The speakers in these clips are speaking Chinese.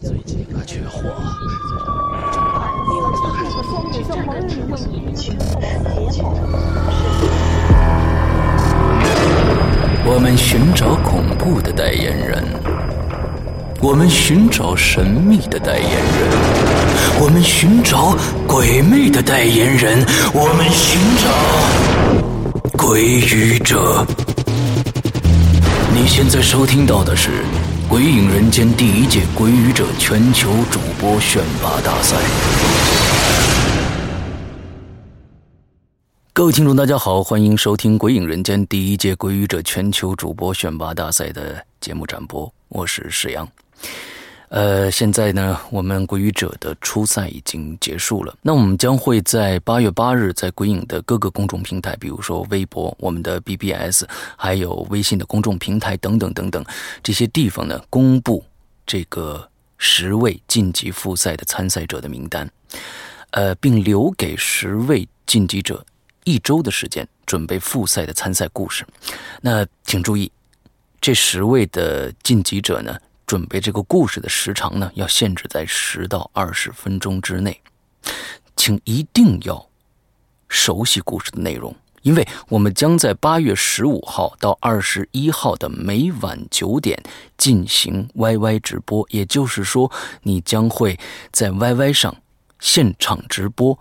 最近可缺货。我们寻找恐怖的代言人，我们寻找神秘的代言人，我们寻找鬼魅的代言人，我们寻找鬼语者。你现在收听到的是《鬼影人间》第一届鬼语者全球主播选拔大赛。各位听众，大家好，欢迎收听《鬼影人间》第一届鬼语者全球主播选拔大赛的节目展播，我是石阳。呃，现在呢，我们鬼语者的初赛已经结束了。那我们将会在八月八日，在鬼影的各个公众平台，比如说微博、我们的 BBS，还有微信的公众平台等等等等这些地方呢，公布这个十位晋级复赛的参赛者的名单，呃，并留给十位晋级者一周的时间准备复赛的参赛故事。那请注意，这十位的晋级者呢？准备这个故事的时长呢，要限制在十到二十分钟之内，请一定要熟悉故事的内容，因为我们将在八月十五号到二十一号的每晚九点进行 YY 直播，也就是说，你将会在 YY 上现场直播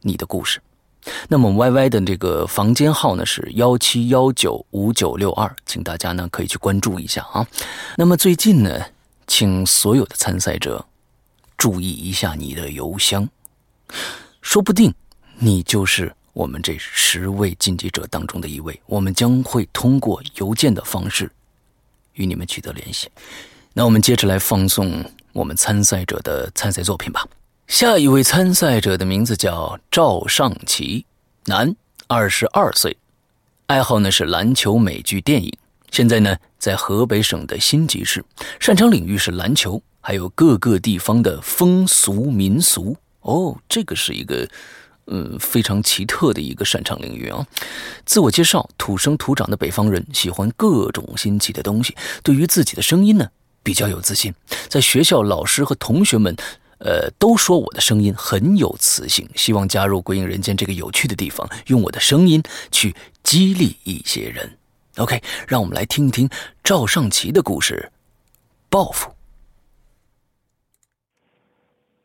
你的故事。那么 YY 的这个房间号呢是幺七幺九五九六二，请大家呢可以去关注一下啊。那么最近呢？请所有的参赛者注意一下你的邮箱，说不定你就是我们这十位晋级者当中的一位。我们将会通过邮件的方式与你们取得联系。那我们接着来放送我们参赛者的参赛作品吧。下一位参赛者的名字叫赵尚奇，男，二十二岁，爱好呢是篮球、美剧、电影。现在呢，在河北省的新集市，擅长领域是篮球，还有各个地方的风俗民俗。哦，这个是一个，嗯，非常奇特的一个擅长领域啊。自我介绍：土生土长的北方人，喜欢各种新奇的东西。对于自己的声音呢，比较有自信。在学校，老师和同学们，呃，都说我的声音很有磁性。希望加入鬼影人间这个有趣的地方，用我的声音去激励一些人。OK，让我们来听听赵尚奇的故事。报复。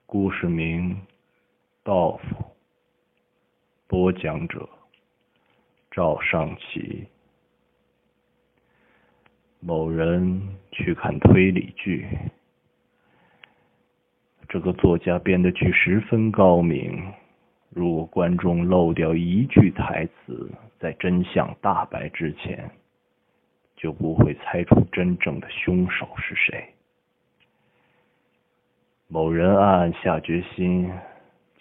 故事名：报复。播讲者：赵尚奇。某人去看推理剧，这个作家编的剧十分高明。如果观众漏掉一句台词，在真相大白之前，就不会猜出真正的凶手是谁。某人暗暗下决心，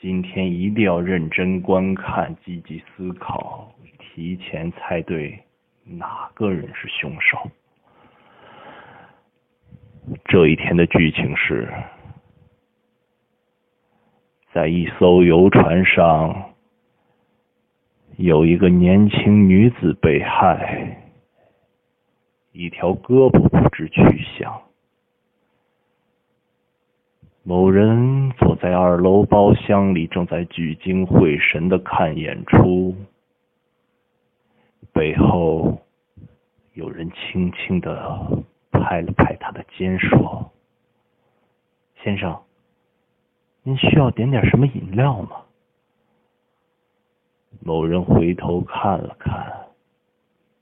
今天一定要认真观看，积极思考，提前猜对哪个人是凶手。这一天的剧情是。在一艘游船上，有一个年轻女子被害，一条胳膊不知去向。某人坐在二楼包厢里，正在聚精会神的看演出，背后有人轻轻的拍了拍他的肩，说：“先生。”您需要点点什么饮料吗？某人回头看了看，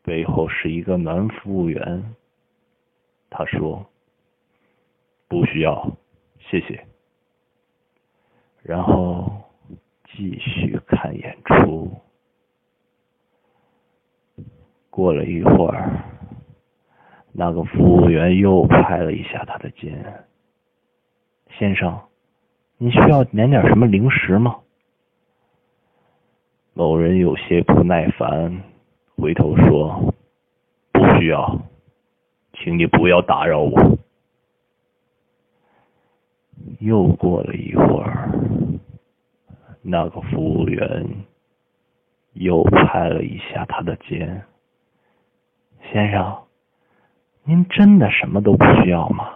背后是一个男服务员。他说：“不需要，谢谢。”然后继续看演出。过了一会儿，那个服务员又拍了一下他的肩：“先生。”你需要点点什么零食吗？某人有些不耐烦，回头说：“不需要，请你不要打扰我。”又过了一会儿，那个服务员又拍了一下他的肩：“先生，您真的什么都不需要吗？”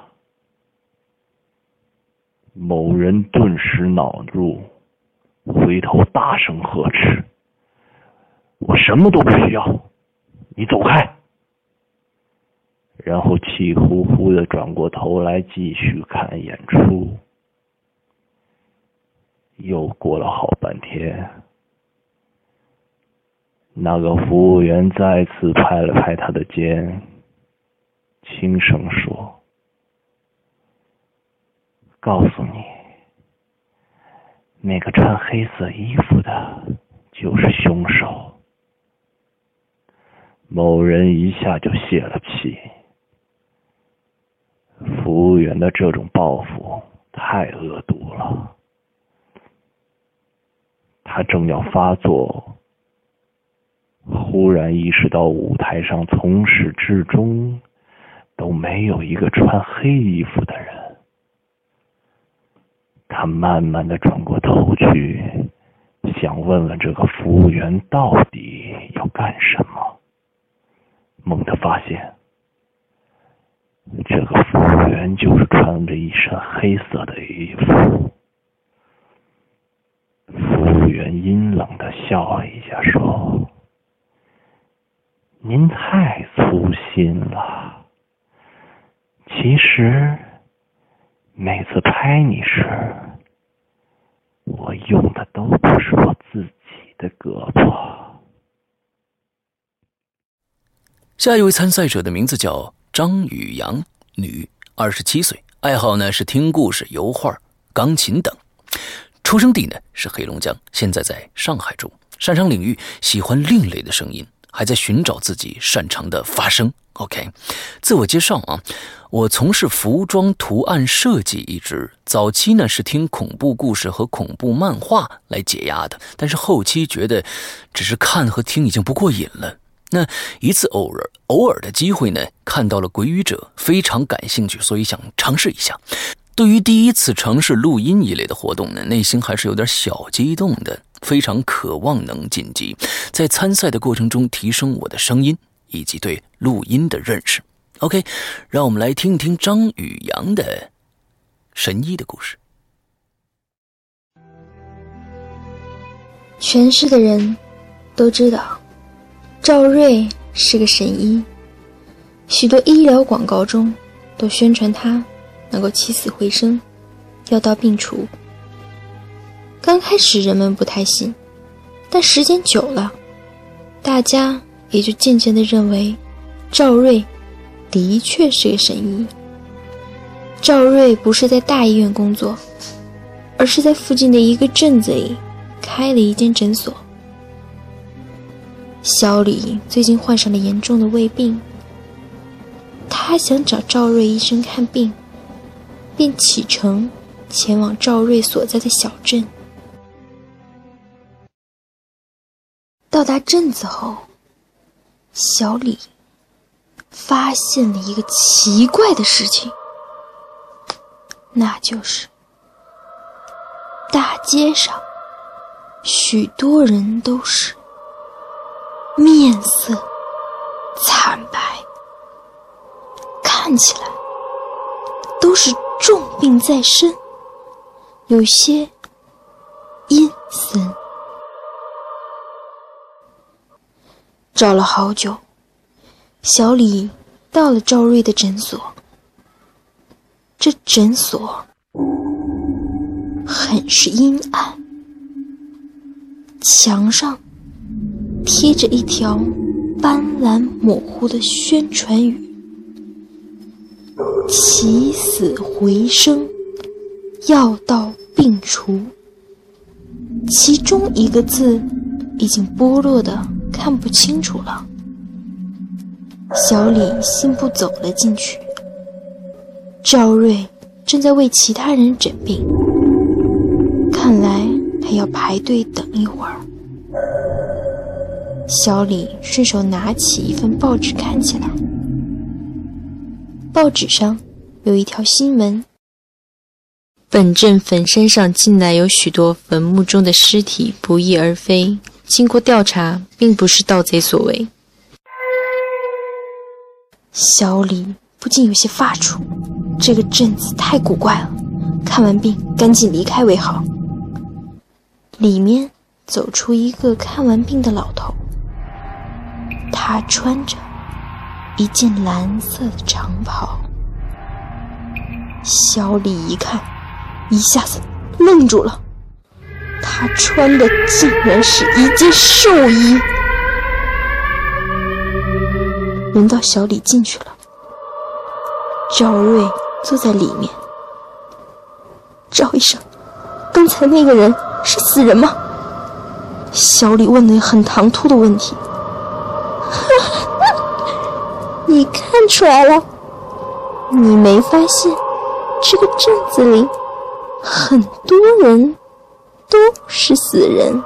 某人顿时恼怒，回头大声呵斥：“我什么都不需要，你走开！”然后气呼呼的转过头来继续看演出。又过了好半天，那个服务员再次拍了拍他的肩，轻声说。告诉你，那个穿黑色衣服的就是凶手。某人一下就泄了气。服务员的这种报复太恶毒了。他正要发作，忽然意识到舞台上从始至终都没有一个穿黑衣服的人。他慢慢的转过头去，想问问这个服务员到底要干什么。猛地发现，这个服务员就是穿着一身黑色的衣服。服务员阴冷的笑了一下，说：“您太粗心了。其实……”每次拍你时，我用的都不是我自己的胳膊。下一位参赛者的名字叫张雨阳，女，二十七岁，爱好呢是听故事、油画、钢琴等，出生地呢是黑龙江，现在在上海住，擅长领域喜欢另类的声音。还在寻找自己擅长的发声。OK，自我介绍啊，我从事服装图案设计一直，早期呢是听恐怖故事和恐怖漫画来解压的，但是后期觉得只是看和听已经不过瘾了。那一次偶尔偶尔的机会呢，看到了《鬼语者》，非常感兴趣，所以想尝试一下。对于第一次尝试录音一类的活动呢，内心还是有点小激动的。非常渴望能晋级，在参赛的过程中提升我的声音以及对录音的认识。OK，让我们来听一听张宇阳的神医的故事。全市的人都知道赵瑞是个神医，许多医疗广告中都宣传他能够起死回生，药到病除。刚开始人们不太信，但时间久了，大家也就渐渐的认为，赵瑞的确是个神医。赵瑞不是在大医院工作，而是在附近的一个镇子里开了一间诊所。小李最近患上了严重的胃病，他想找赵瑞医生看病，便启程前往赵瑞所在的小镇。到达镇子后，小李发现了一个奇怪的事情，那就是大街上许多人都是面色惨白，看起来都是重病在身，有些阴森。找了好久，小李到了赵瑞的诊所。这诊所很是阴暗，墙上贴着一条斑斓模糊的宣传语：“起死回生，药到病除。”其中一个字已经剥落的。看不清楚了，小李信步走了进去。赵瑞正在为其他人诊病，看来他要排队等一会儿。小李顺手拿起一份报纸看起来，报纸上有一条新闻：本镇坟山上近来有许多坟墓中的尸体不翼而飞。经过调查，并不是盗贼所为。小李不禁有些发怵，这个镇子太古怪了，看完病赶紧离开为好。里面走出一个看完病的老头，他穿着一件蓝色的长袍。小李一看，一下子愣住了，他穿的竟然是一件寿衣。轮到小李进去了，赵瑞坐在里面。赵医生，刚才那个人是死人吗？小李问的很唐突的问题。你看出来了？你没发现这个镇子里很多人都是死人？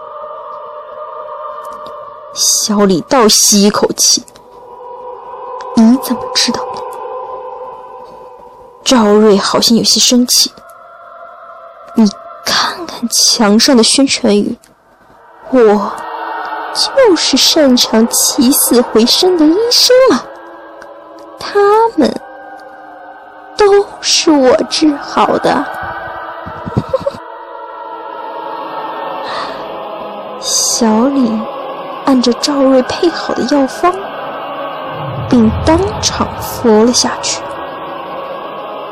小李倒吸一口气。你怎么知道的？赵瑞好像有些生气。你看看墙上的宣传语，我就是擅长起死回生的医生啊！他们都是我治好的。小李按着赵瑞配好的药方。并当场服了下去，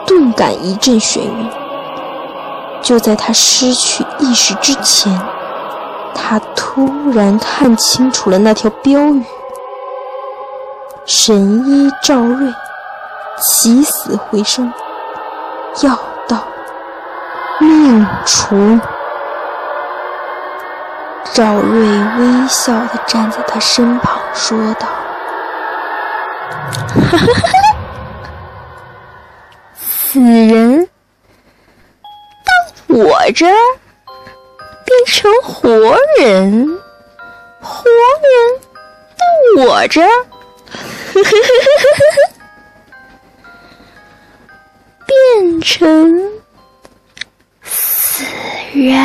顿感一阵眩晕。就在他失去意识之前，他突然看清楚了那条标语：“神医赵瑞，起死回生，药到命除。”赵瑞微笑地站在他身旁，说道。哈哈！死人到我这儿变成活人，活人到我这儿，呵呵呵呵呵呵变成死人。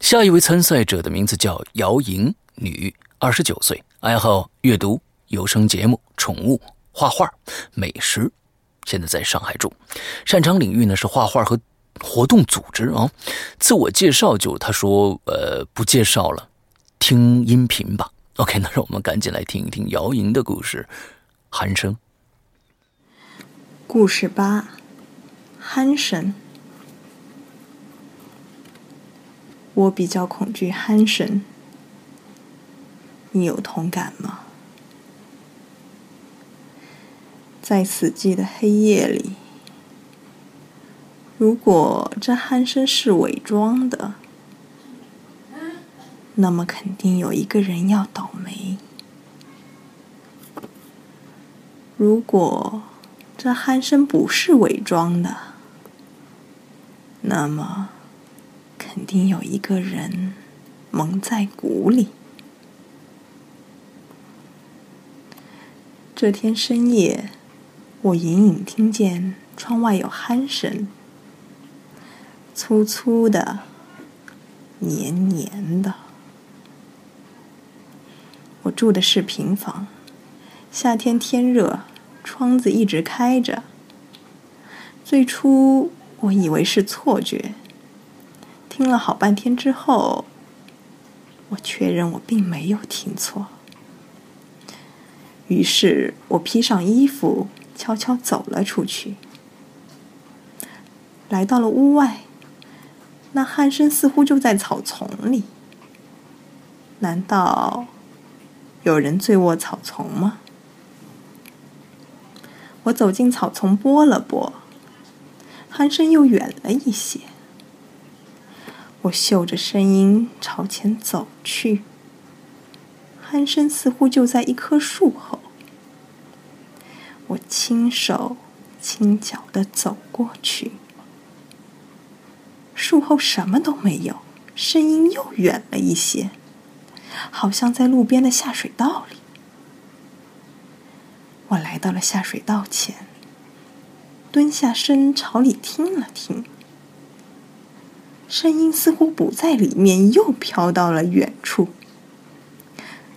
下一位参赛者的名字叫姚莹，女。二十九岁，爱好阅读、有声节目、宠物、画画、美食，现在在上海住，擅长领域呢是画画和活动组织啊。自我介绍就他说，呃，不介绍了，听音频吧。OK，那让我们赶紧来听一听姚莹的故事。鼾声。故事八，鼾声。我比较恐惧鼾声。你有同感吗？在死寂的黑夜里，如果这鼾声是伪装的，那么肯定有一个人要倒霉；如果这鼾声不是伪装的，那么肯定有一个人蒙在鼓里。这天深夜，我隐隐听见窗外有鼾声，粗粗的，黏黏的。我住的是平房，夏天天热，窗子一直开着。最初我以为是错觉，听了好半天之后，我确认我并没有听错。于是我披上衣服，悄悄走了出去。来到了屋外，那鼾声似乎就在草丛里。难道有人醉卧草丛吗？我走进草丛，拨了拨，鼾声又远了一些。我嗅着声音朝前走去。鼾声似乎就在一棵树后，我轻手轻脚的走过去，树后什么都没有，声音又远了一些，好像在路边的下水道里。我来到了下水道前，蹲下身朝里听了听，声音似乎不在里面，又飘到了远处。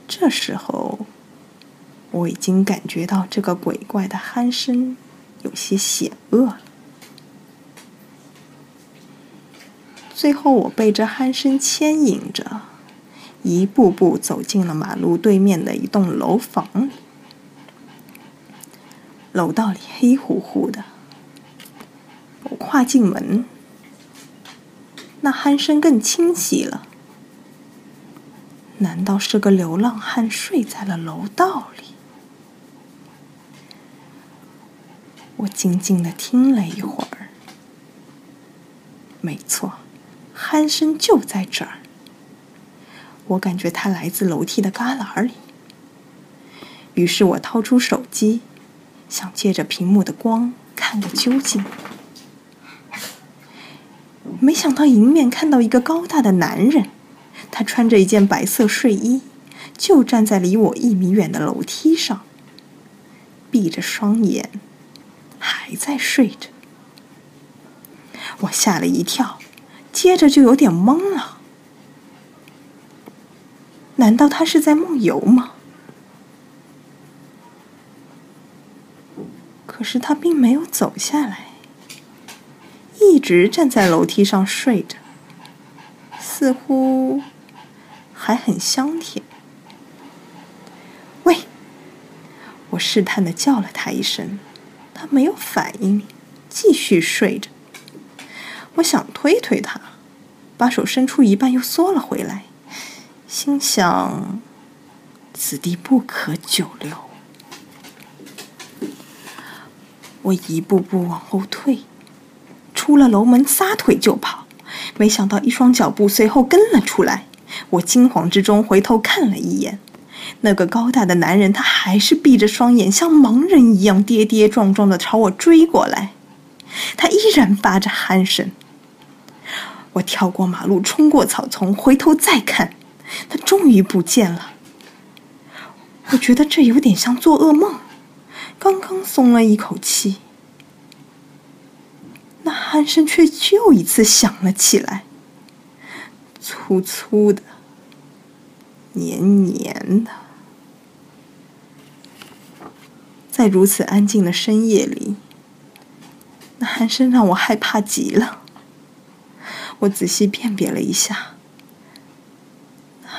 这时候，我已经感觉到这个鬼怪的鼾声有些险恶了。最后，我被这鼾声牵引着，一步步走进了马路对面的一栋楼房。楼道里黑乎乎的，我跨进门，那鼾声更清晰了。难道是个流浪汉睡在了楼道里？我静静的听了一会儿，没错，鼾声就在这儿。我感觉它来自楼梯的旮旯里，于是我掏出手机。想借着屏幕的光看个究竟，没想到迎面看到一个高大的男人，他穿着一件白色睡衣，就站在离我一米远的楼梯上，闭着双眼，还在睡着。我吓了一跳，接着就有点懵了，难道他是在梦游吗？可是他并没有走下来，一直站在楼梯上睡着，似乎还很香甜。喂！我试探的叫了他一声，他没有反应，继续睡着。我想推推他，把手伸出一半又缩了回来，心想：此地不可久留。我一步步往后退，出了楼门，撒腿就跑。没想到一双脚步随后跟了出来。我惊慌之中回头看了一眼，那个高大的男人，他还是闭着双眼，像盲人一样跌跌撞撞的朝我追过来。他依然发着鼾声。我跳过马路，冲过草丛，回头再看，他终于不见了。我觉得这有点像做噩梦。刚刚松了一口气，那鼾声却又一次响了起来，粗粗的、黏黏的。在如此安静的深夜里，那鼾声让我害怕极了。我仔细辨别了一下。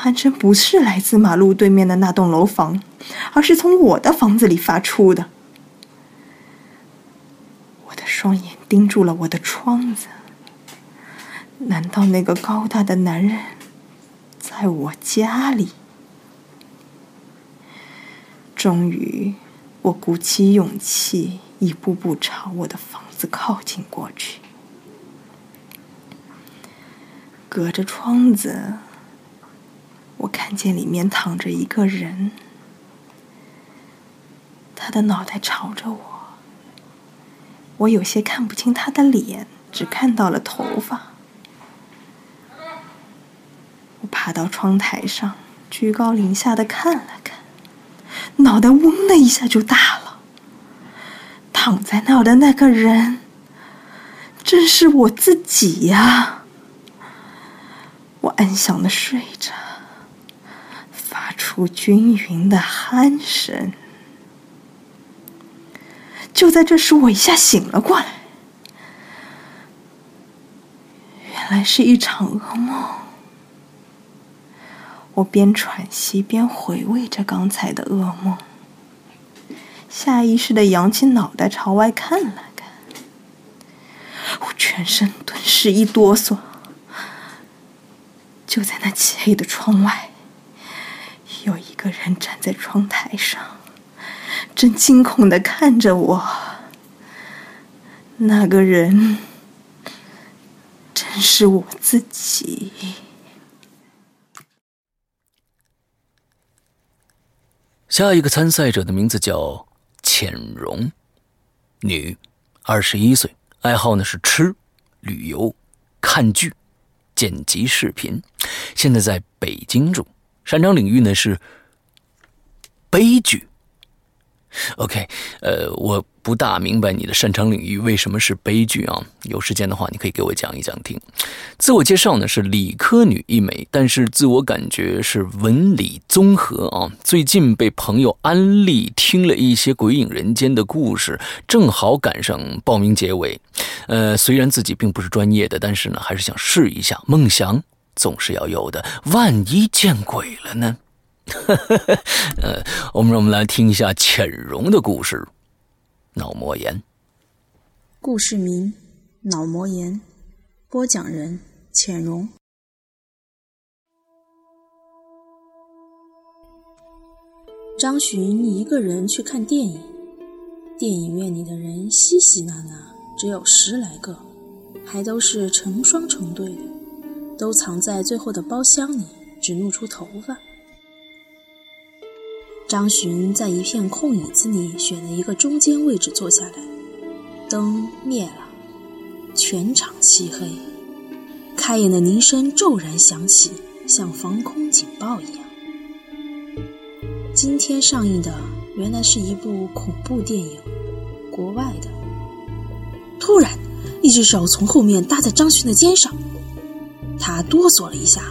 鼾声不是来自马路对面的那栋楼房，而是从我的房子里发出的。我的双眼盯住了我的窗子，难道那个高大的男人在我家里？终于，我鼓起勇气，一步步朝我的房子靠近过去，隔着窗子。我看见里面躺着一个人，他的脑袋朝着我，我有些看不清他的脸，只看到了头发。我爬到窗台上，居高临下的看了看，脑袋嗡的一下就大了。躺在那的那个人，正是我自己呀！我安详的睡着。出均匀的鼾声。就在这时，我一下醒了过来。原来是一场噩梦。我边喘息边回味着刚才的噩梦，下意识的扬起脑袋朝外看了看。我全身顿时一哆嗦。就在那漆黑的窗外。个人站在窗台上，正惊恐的看着我。那个人正是我自己。下一个参赛者的名字叫浅荣，女，二十一岁，爱好呢是吃、旅游、看剧、剪辑视频，现在在北京住。擅长领域呢是悲剧，OK，呃，我不大明白你的擅长领域为什么是悲剧啊？有时间的话，你可以给我讲一讲听。自我介绍呢是理科女一枚，但是自我感觉是文理综合啊。最近被朋友安利听了一些《鬼影人间》的故事，正好赶上报名结尾。呃，虽然自己并不是专业的，但是呢，还是想试一下。梦想总是要有的，万一见鬼了呢？呃，我们让我们来听一下浅荣的故事。脑膜炎。故事名：脑膜炎。播讲人：浅荣。张巡一个人去看电影，电影院里的人稀稀拉拉，只有十来个，还都是成双成对的，都藏在最后的包厢里，只露出头发。张巡在一片空椅子里选了一个中间位置坐下来，灯灭了，全场漆黑，开演的铃声骤然响起，像防空警报一样。今天上映的原来是一部恐怖电影，国外的。突然，一只手从后面搭在张巡的肩上，他哆嗦了一下，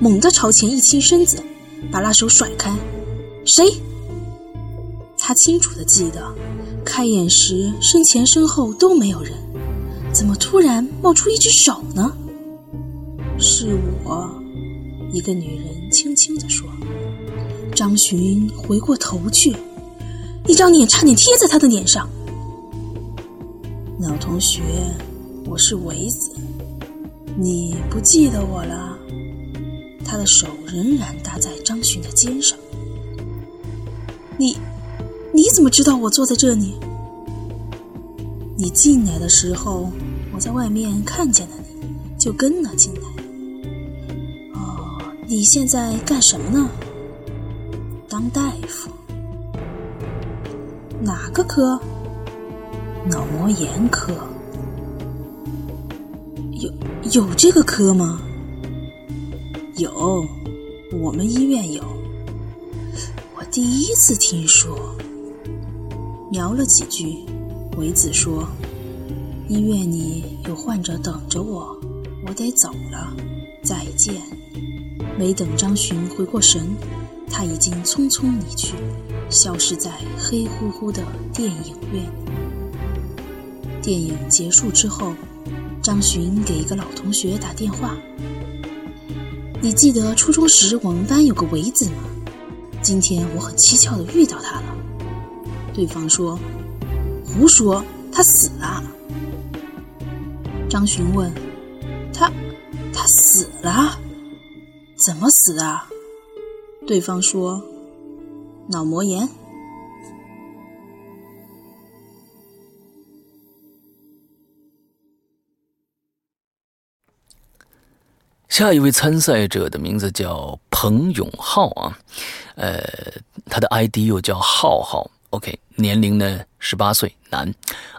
猛地朝前一倾身子，把那手甩开。谁？他清楚的记得，开演时身前身后都没有人，怎么突然冒出一只手呢？是我，一个女人轻轻的说。张巡回过头去，一张脸差点贴在他的脸上。老同学，我是维子，你不记得我了？他的手仍然搭在张巡的肩上。你，你怎么知道我坐在这里？你进来的时候，我在外面看见了你，就跟了进来。哦，你现在干什么呢？当大夫。哪个科？脑膜炎科。有有这个科吗？有，我们医院有。第一次听说，聊了几句，维子说：“医院里有患者等着我，我得走了，再见。”没等张巡回过神，他已经匆匆离去，消失在黑乎乎的电影院。电影结束之后，张巡给一个老同学打电话：“你记得初中时我们班有个维子吗？”今天我很蹊跷的遇到他了。对方说：“胡说，他死了。”张巡问：“他，他死了？怎么死的？”对方说：“脑膜炎。”下一位参赛者的名字叫彭永浩啊，呃，他的 ID 又叫浩浩。OK，年龄呢十八岁，男，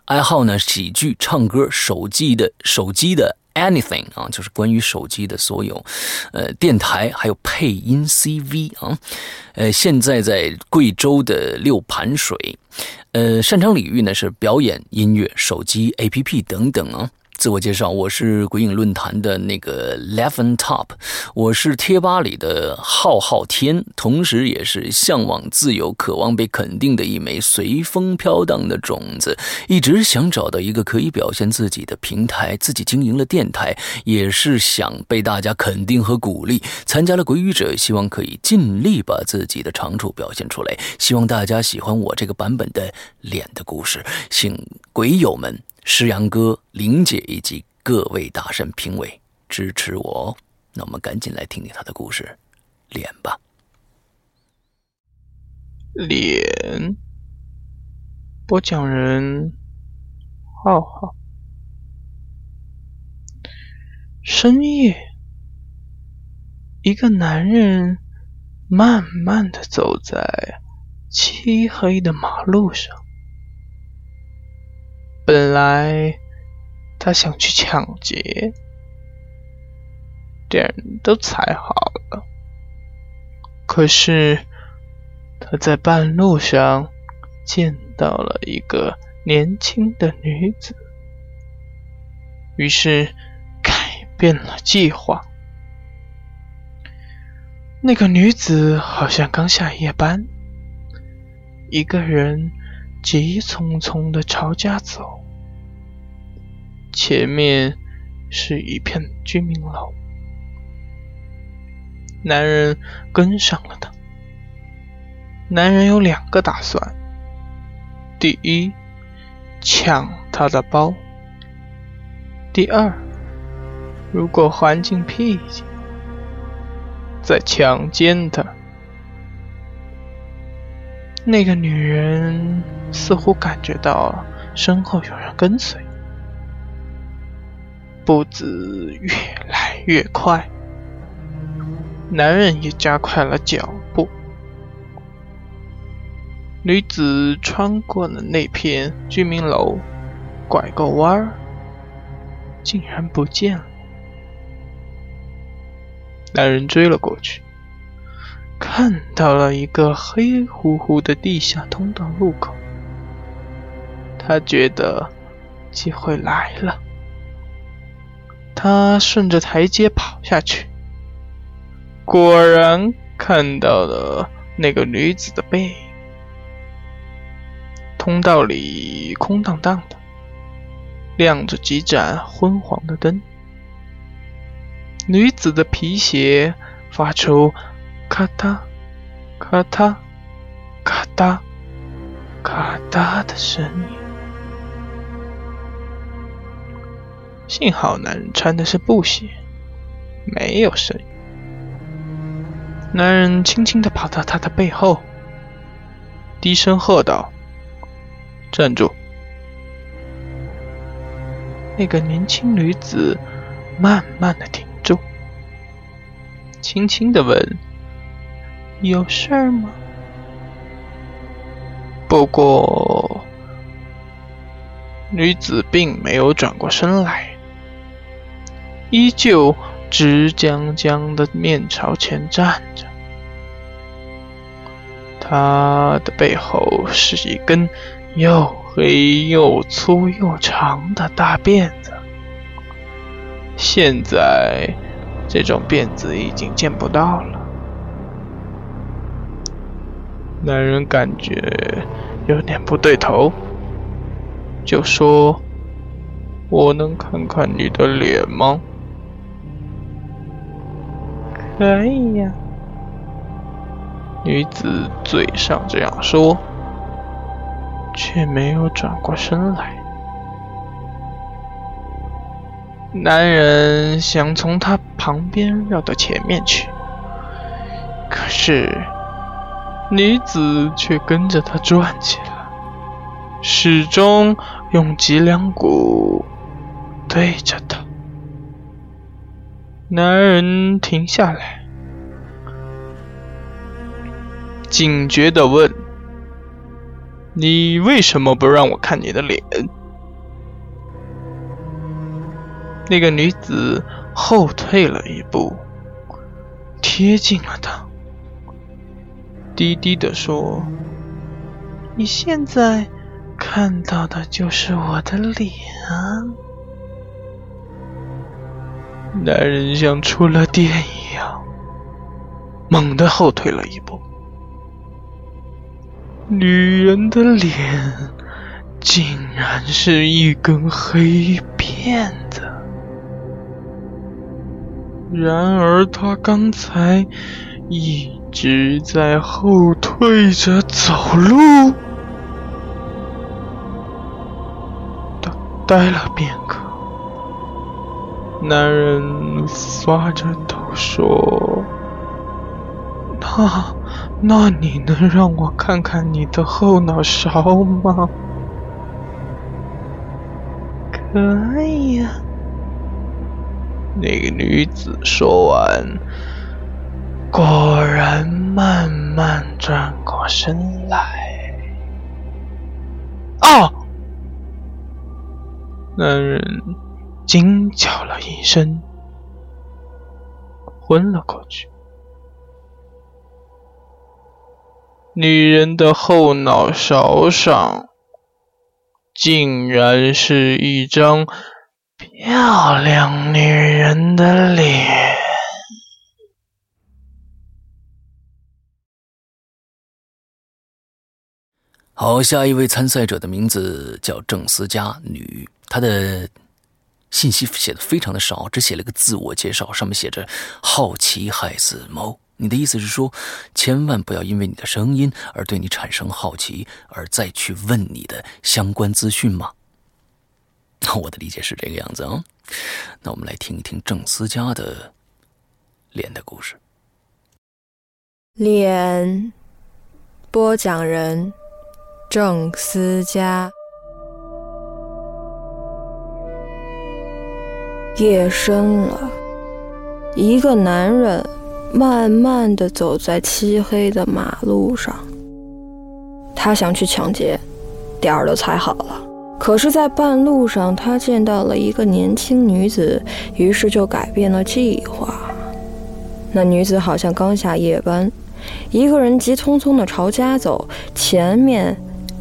爱好呢喜剧、唱歌、手机的手机的 anything 啊，就是关于手机的所有，呃，电台还有配音 CV 啊，呃，现在在贵州的六盘水，呃，擅长领域呢是表演、音乐、手机 APP 等等啊。自我介绍，我是鬼影论坛的那个 Levin Top，我是贴吧里的浩浩天，同时也是向往自由、渴望被肯定的一枚随风飘荡的种子。一直想找到一个可以表现自己的平台，自己经营了电台，也是想被大家肯定和鼓励。参加了鬼语者，希望可以尽力把自己的长处表现出来。希望大家喜欢我这个版本的脸的故事，请鬼友们。诗阳哥、玲姐以及各位大神评委支持我，那我们赶紧来听听他的故事，脸吧。脸，播讲人浩浩。深夜，一个男人慢慢的走在漆黑的马路上。本来他想去抢劫，点都踩好了，可是他在半路上见到了一个年轻的女子，于是改变了计划。那个女子好像刚下夜班，一个人急匆匆的朝家走，前面是一片居民楼。男人跟上了她。男人有两个打算：第一，抢她的包；第二，如果环境僻静。在强奸他。那个女人似乎感觉到身后有人跟随，步子越来越快。男人也加快了脚步。女子穿过了那片居民楼，拐个弯儿，竟然不见了。男人追了过去，看到了一个黑乎乎的地下通道入口。他觉得机会来了，他顺着台阶跑下去，果然看到了那个女子的背影。通道里空荡荡的，亮着几盏昏黄的灯。女子的皮鞋发出咔嗒、咔嗒、咔嗒、咔嗒的声音。幸好男人穿的是布鞋，没有声音。男人轻轻的跑到她的背后，低声喝道：“站住！”那个年轻女子慢慢的停住。轻轻的问：“有事儿吗？”不过，女子并没有转过身来，依旧直僵僵的面朝前站着。他的背后是一根又黑又粗又长的大辫子，现在。这种辫子已经见不到了。男人感觉有点不对头，就说：“我能看看你的脸吗？”“可以呀。”女子嘴上这样说，却没有转过身来。男人想从她旁边绕到前面去，可是女子却跟着他转起来，始终用脊梁骨对着他。男人停下来，警觉的问：“你为什么不让我看你的脸？”那个女子后退了一步，贴近了他，低低的说：“你现在看到的就是我的脸。”男人像触了电一样，猛地后退了一步。女人的脸竟然是一根黑辫子。然而，他刚才一直在后退着走路。呆了片刻，男人发着抖说：“那……那你能让我看看你的后脑勺吗？”“可以呀。”那个女子说完，果然慢慢转过身来。哦！男人惊叫了一声，昏了过去。女人的后脑勺上，竟然是一张漂亮女人的脸。好，下一位参赛者的名字叫郑思佳，女，她的信息写的非常的少，只写了个自我介绍，上面写着“好奇害死猫”。你的意思是说，千万不要因为你的声音而对你产生好奇，而再去问你的相关资讯吗？那 我的理解是这个样子啊。那我们来听一听郑思佳的脸的故事。脸，播讲人。郑思佳。夜深了，一个男人慢慢的走在漆黑的马路上。他想去抢劫，点儿都踩好了。可是，在半路上，他见到了一个年轻女子，于是就改变了计划。那女子好像刚下夜班，一个人急匆匆的朝家走，前面。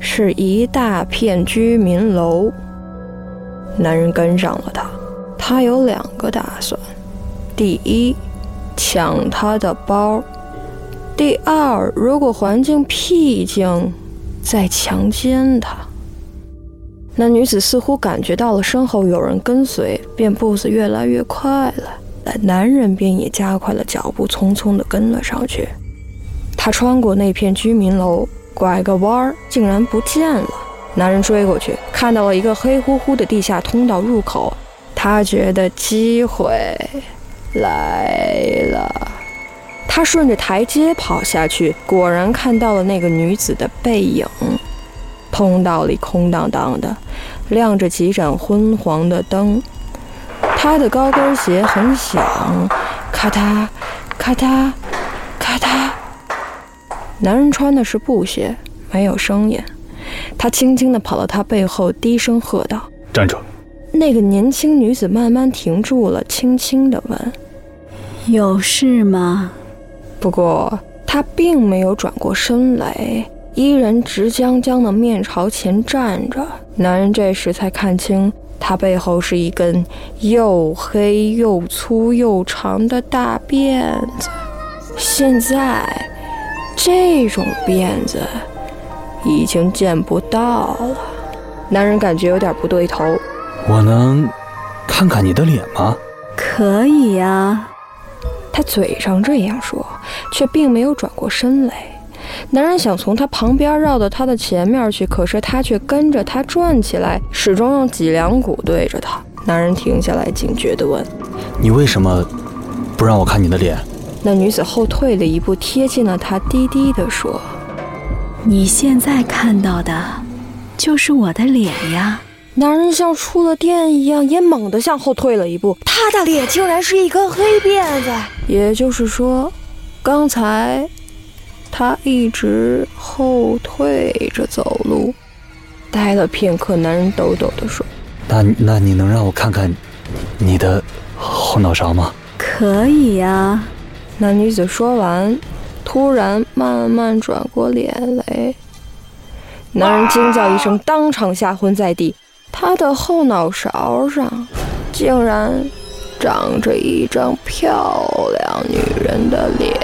是一大片居民楼。男人跟上了他，他有两个打算：第一，抢他的包；第二，如果环境僻静，再强奸他。那女子似乎感觉到了身后有人跟随，便步子越来越快了。男人便也加快了脚步，匆匆地跟了上去。他穿过那片居民楼。拐个弯儿，竟然不见了。男人追过去，看到了一个黑乎乎的地下通道入口。他觉得机会来了。他顺着台阶跑下去，果然看到了那个女子的背影。通道里空荡荡的，亮着几盏昏黄的灯。他的高跟鞋很响，咔嗒，咔嗒，咔嗒。男人穿的是布鞋，没有声音。他轻轻地跑到他背后，低声喝道：“站住！”那个年轻女子慢慢停住了，轻轻地问：“有事吗？”不过她并没有转过身来，依然直僵僵的面朝前站着。男人这时才看清，她背后是一根又黑又粗又长的大辫子。现在。这种辫子已经见不到了。男人感觉有点不对头。我能看看你的脸吗？可以呀。他嘴上这样说，却并没有转过身来。男人想从他旁边绕到他的前面去，可是他却跟着他转起来，始终用脊梁骨对着他。男人停下来，警觉地问：“你为什么不让我看你的脸？”那女子后退了一步，贴近了他，低低地说：“你现在看到的，就是我的脸呀。”男人像触了电一样，也猛地向后退了一步。他的脸竟然是一根黑辫子，也就是说，刚才他一直后退着走路。待了片刻，男人抖抖地说：“那那你能让我看看你的后脑勺吗？”“可以呀。”那女子说完，突然慢慢转过脸来。男人惊叫一声，当场吓昏在地。他的后脑勺上，竟然长着一张漂亮女人的脸。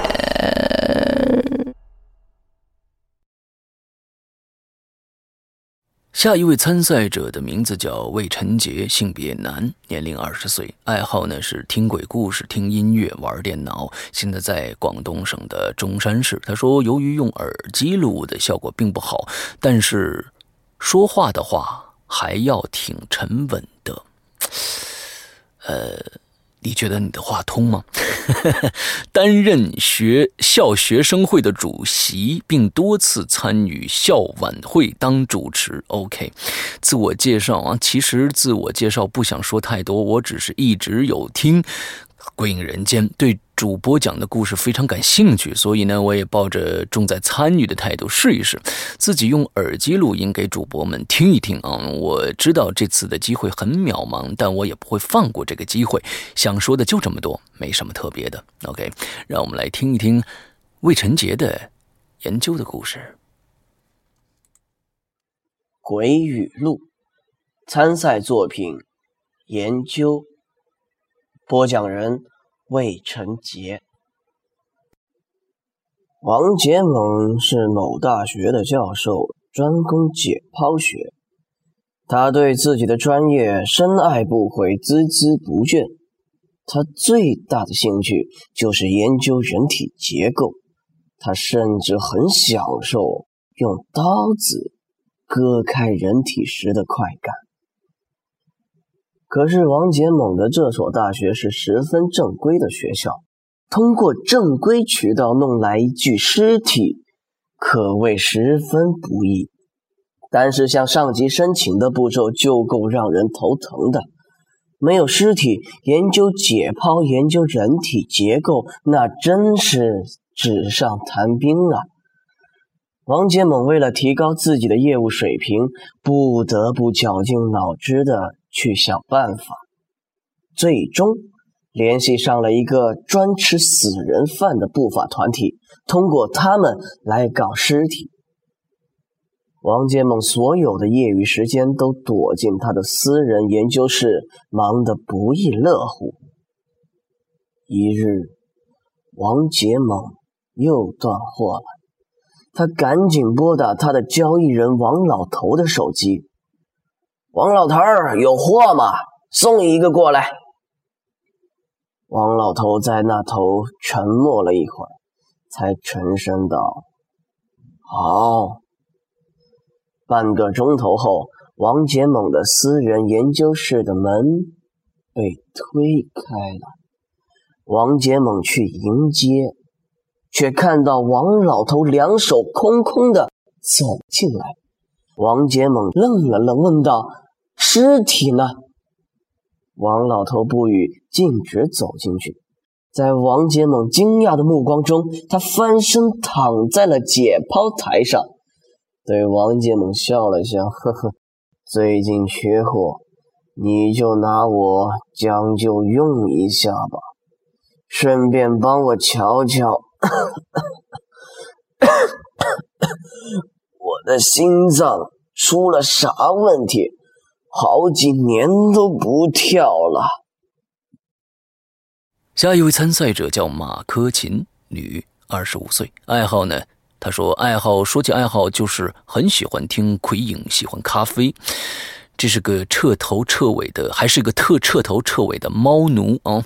下一位参赛者的名字叫魏晨杰，性别男，年龄二十岁，爱好呢是听鬼故事、听音乐、玩电脑。现在在广东省的中山市。他说，由于用耳机录的效果并不好，但是说话的话还要挺沉稳的。呃。你觉得你的话通吗？担任学校学生会的主席，并多次参与校晚会当主持。OK，自我介绍啊，其实自我介绍不想说太多，我只是一直有听。鬼影人间对主播讲的故事非常感兴趣，所以呢，我也抱着重在参与的态度试一试，自己用耳机录音给主播们听一听啊！我知道这次的机会很渺茫，但我也不会放过这个机会。想说的就这么多，没什么特别的。OK，让我们来听一听魏晨杰的研究的故事。《鬼语录》参赛作品研究，播讲人魏成杰。王杰猛是某大学的教授，专攻解剖学。他对自己的专业深爱不悔，孜孜不倦。他最大的兴趣就是研究人体结构。他甚至很享受用刀子割开人体时的快感。可是王杰猛的这所大学是十分正规的学校。通过正规渠道弄来一具尸体，可谓十分不易。但是向上级申请的步骤就够让人头疼的。没有尸体，研究解剖、研究人体结构，那真是纸上谈兵啊！王杰猛为了提高自己的业务水平，不得不绞尽脑汁的去想办法，最终。联系上了一个专吃死人饭的不法团体，通过他们来搞尸体。王杰猛所有的业余时间都躲进他的私人研究室，忙得不亦乐乎。一日，王杰猛又断货了，他赶紧拨打他的交易人王老头的手机：“王老头儿，有货吗？送一个过来。”王老头在那头沉默了一会儿，才沉声道：“好。”半个钟头后，王杰猛的私人研究室的门被推开了。王杰猛去迎接，却看到王老头两手空空的走进来。王杰猛愣了愣，问道：“尸体呢？”王老头不语，径直走进去。在王杰猛惊讶的目光中，他翻身躺在了解剖台上，对王杰猛笑了笑：“呵呵，最近缺货，你就拿我将就用一下吧，顺便帮我瞧瞧 我的心脏出了啥问题。”好几年都不跳了。下一位参赛者叫马科琴，女，二十五岁，爱好呢？她说爱好，说起爱好就是很喜欢听鬼影，喜欢咖啡。这是个彻头彻尾的，还是个特彻头彻尾的猫奴啊！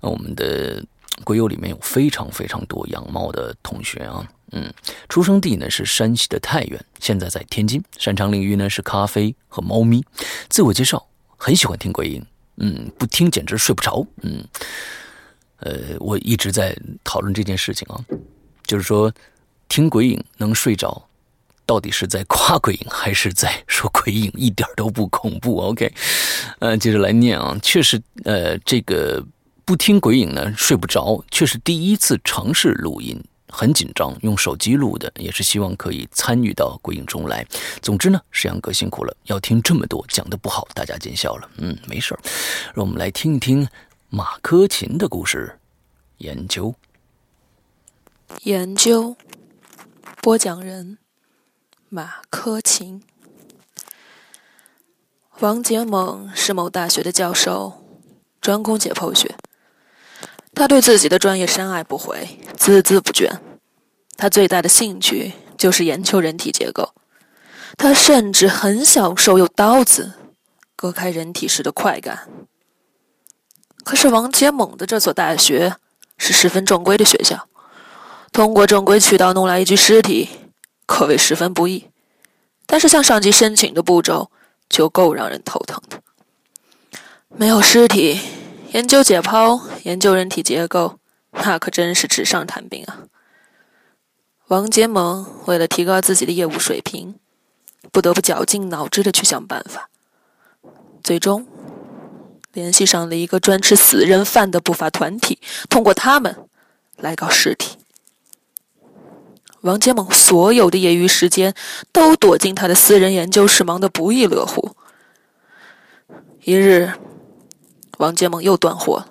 我们的鬼友里面有非常非常多养猫的同学啊。嗯，出生地呢是山西的太原，现在在天津。擅长领域呢是咖啡和猫咪。自我介绍，很喜欢听鬼影，嗯，不听简直睡不着。嗯，呃，我一直在讨论这件事情啊，就是说听鬼影能睡着，到底是在夸鬼影还是在说鬼影一点都不恐怖？OK，呃，接着来念啊，确实，呃，这个不听鬼影呢睡不着，却是第一次尝试录音。很紧张，用手机录的，也是希望可以参与到鬼影中来。总之呢，石阳哥辛苦了，要听这么多，讲的不好，大家见笑了。嗯，没事儿，让我们来听一听马科琴的故事。研究，研究，播讲人马科琴。王杰猛是某大学的教授，专攻解剖学。他对自己的专业深爱不悔，孜孜不倦。他最大的兴趣就是研究人体结构。他甚至很享受用刀子割开人体时的快感。可是王杰猛的这所大学是十分正规的学校，通过正规渠道弄来一具尸体，可谓十分不易。但是向上级申请的步骤就够让人头疼的。没有尸体。研究解剖，研究人体结构，那可真是纸上谈兵啊！王杰猛为了提高自己的业务水平，不得不绞尽脑汁的去想办法，最终联系上了一个专吃死人饭的不法团体，通过他们来搞尸体。王杰猛所有的业余时间都躲进他的私人研究室，忙得不亦乐乎。一日。王杰猛又断货，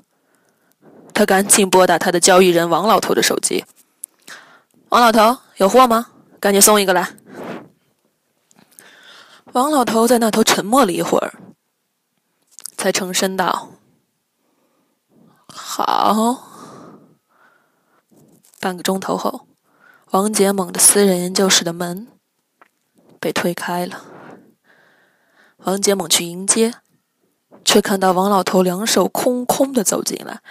他赶紧拨打他的交易人王老头的手机。王老头，有货吗？赶紧送一个来。王老头在那头沉默了一会儿，才沉声道：“好。”半个钟头后，王杰猛的私人研究室的门被推开了。王杰猛去迎接，却看到王老头两手空空的走进来。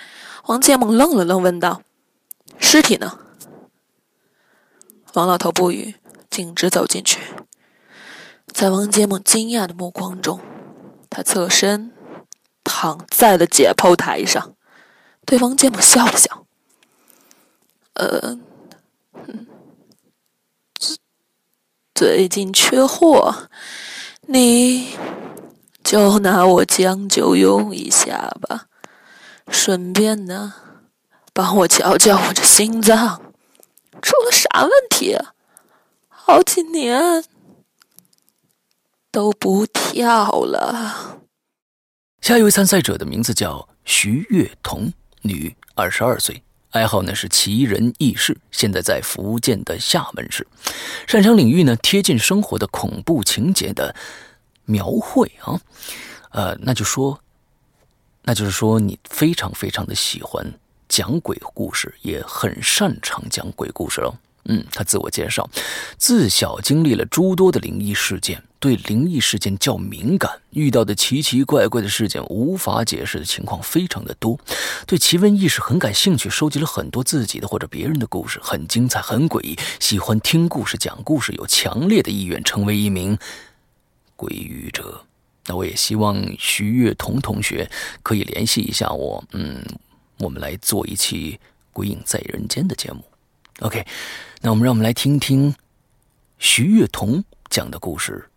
王杰猛愣了愣，问道：“尸体呢？”王老头不语，径直走进去。在王杰猛惊讶的目光中，他侧身躺在了解剖台上，对王杰猛笑了笑：“呃，最最近缺货，你就拿我将就用一下吧。顺便呢，帮我瞧瞧我这心脏出了啥问题？好几年。”都不跳了。下一位参赛者的名字叫徐月彤，女，二十二岁，爱好呢是奇人异事，现在在福建的厦门市，擅长领域呢贴近生活的恐怖情节的描绘啊，呃，那就说，那就是说你非常非常的喜欢讲鬼故事，也很擅长讲鬼故事喽。嗯，他自我介绍，自小经历了诸多的灵异事件，对灵异事件较敏感，遇到的奇奇怪怪的事件、无法解释的情况非常的多，对奇闻异事很感兴趣，收集了很多自己的或者别人的故事，很精彩，很诡异，喜欢听故事、讲故事，有强烈的意愿成为一名鬼语者。那我也希望徐月彤同学可以联系一下我，嗯，我们来做一期《鬼影在人间》的节目。OK，那我们让我们来听听徐月彤讲的故事《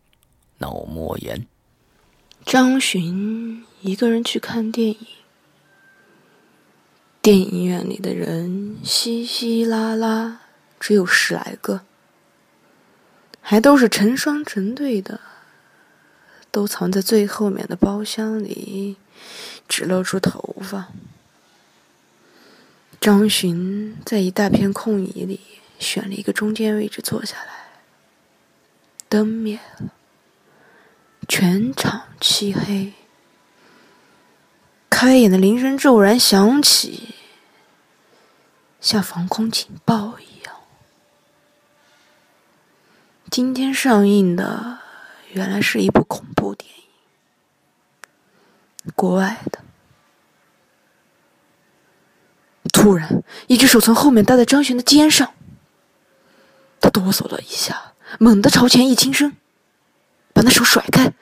脑膜炎》。张巡一个人去看电影，电影院里的人稀稀拉拉，只有十来个，还都是成双成对的，都藏在最后面的包厢里，只露出头发。张巡在一大片空椅里选了一个中间位置坐下来，灯灭了，全场漆黑。开演的铃声骤然响起，像防空警报一样。今天上映的原来是一部恐怖电影，国外的。突然，一只手从后面搭在张璇的肩上，他哆嗦了一下，猛地朝前一倾身，把那手甩开。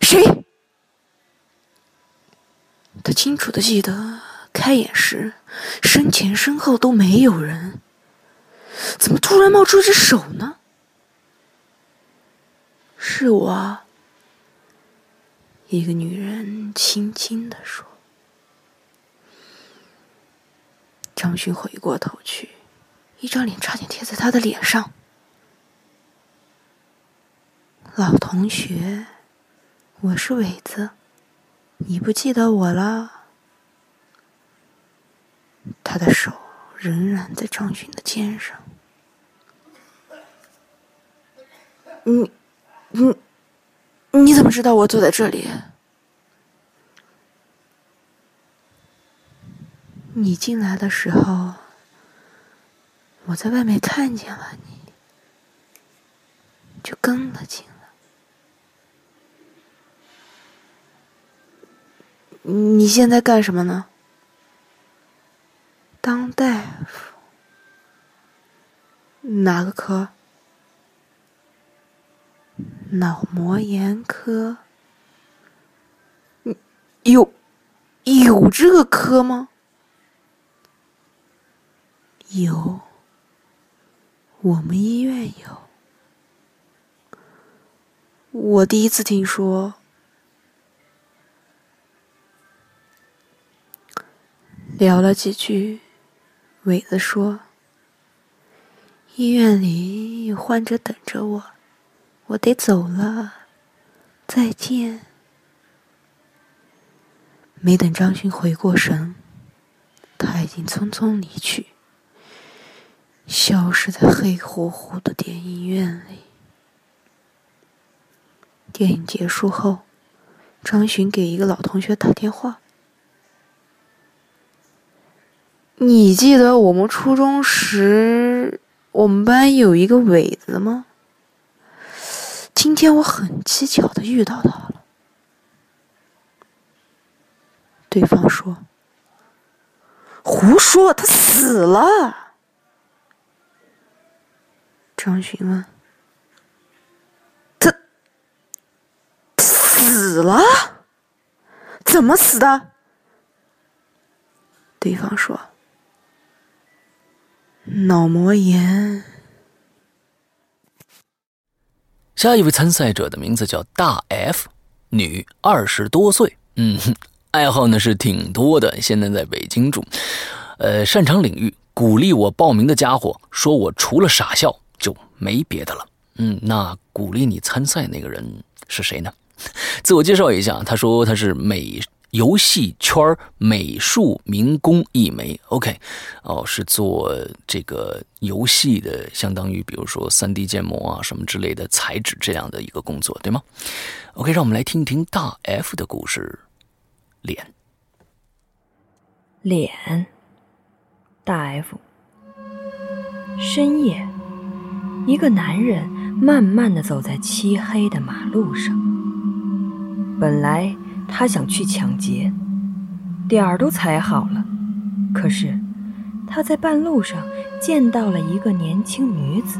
谁？他清楚的记得，开眼时身前身后都没有人，怎么突然冒出一只手呢？是我。一个女人轻轻的说。张勋回过头去，一张脸差点贴在他的脸上。老同学，我是伟子，你不记得我了？他的手仍然在张勋的肩上。你，你，你怎么知道我坐在这里？你进来的时候，我在外面看见了你，就跟了进来。你现在干什么呢？当大夫。哪个科？脑膜炎科。有有这个科吗？有，我们医院有。我第一次听说。聊了几句，伟子说：“医院里有患者等着我，我得走了，再见。”没等张勋回过神，他已经匆匆离去。消失在黑乎乎的电影院里。电影结束后，张巡给一个老同学打电话：“你记得我们初中时，我们班有一个伟子吗？今天我很蹊跷的遇到他了。”对方说：“胡说，他死了。”张巡问：“他死了？怎么死的？”对方说：“脑膜炎。”下一位参赛者的名字叫大 F，女，二十多岁，嗯。爱好呢是挺多的，现在在北京住，呃，擅长领域鼓励我报名的家伙说我除了傻笑就没别的了。嗯，那鼓励你参赛那个人是谁呢？自我介绍一下，他说他是美游戏圈美术民工一枚。OK，哦，是做这个游戏的，相当于比如说三 D 建模啊什么之类的材质这样的一个工作，对吗？OK，让我们来听听大 F 的故事。脸，脸，大 F。深夜，一个男人慢慢的走在漆黑的马路上。本来他想去抢劫，点儿都踩好了，可是他在半路上见到了一个年轻女子，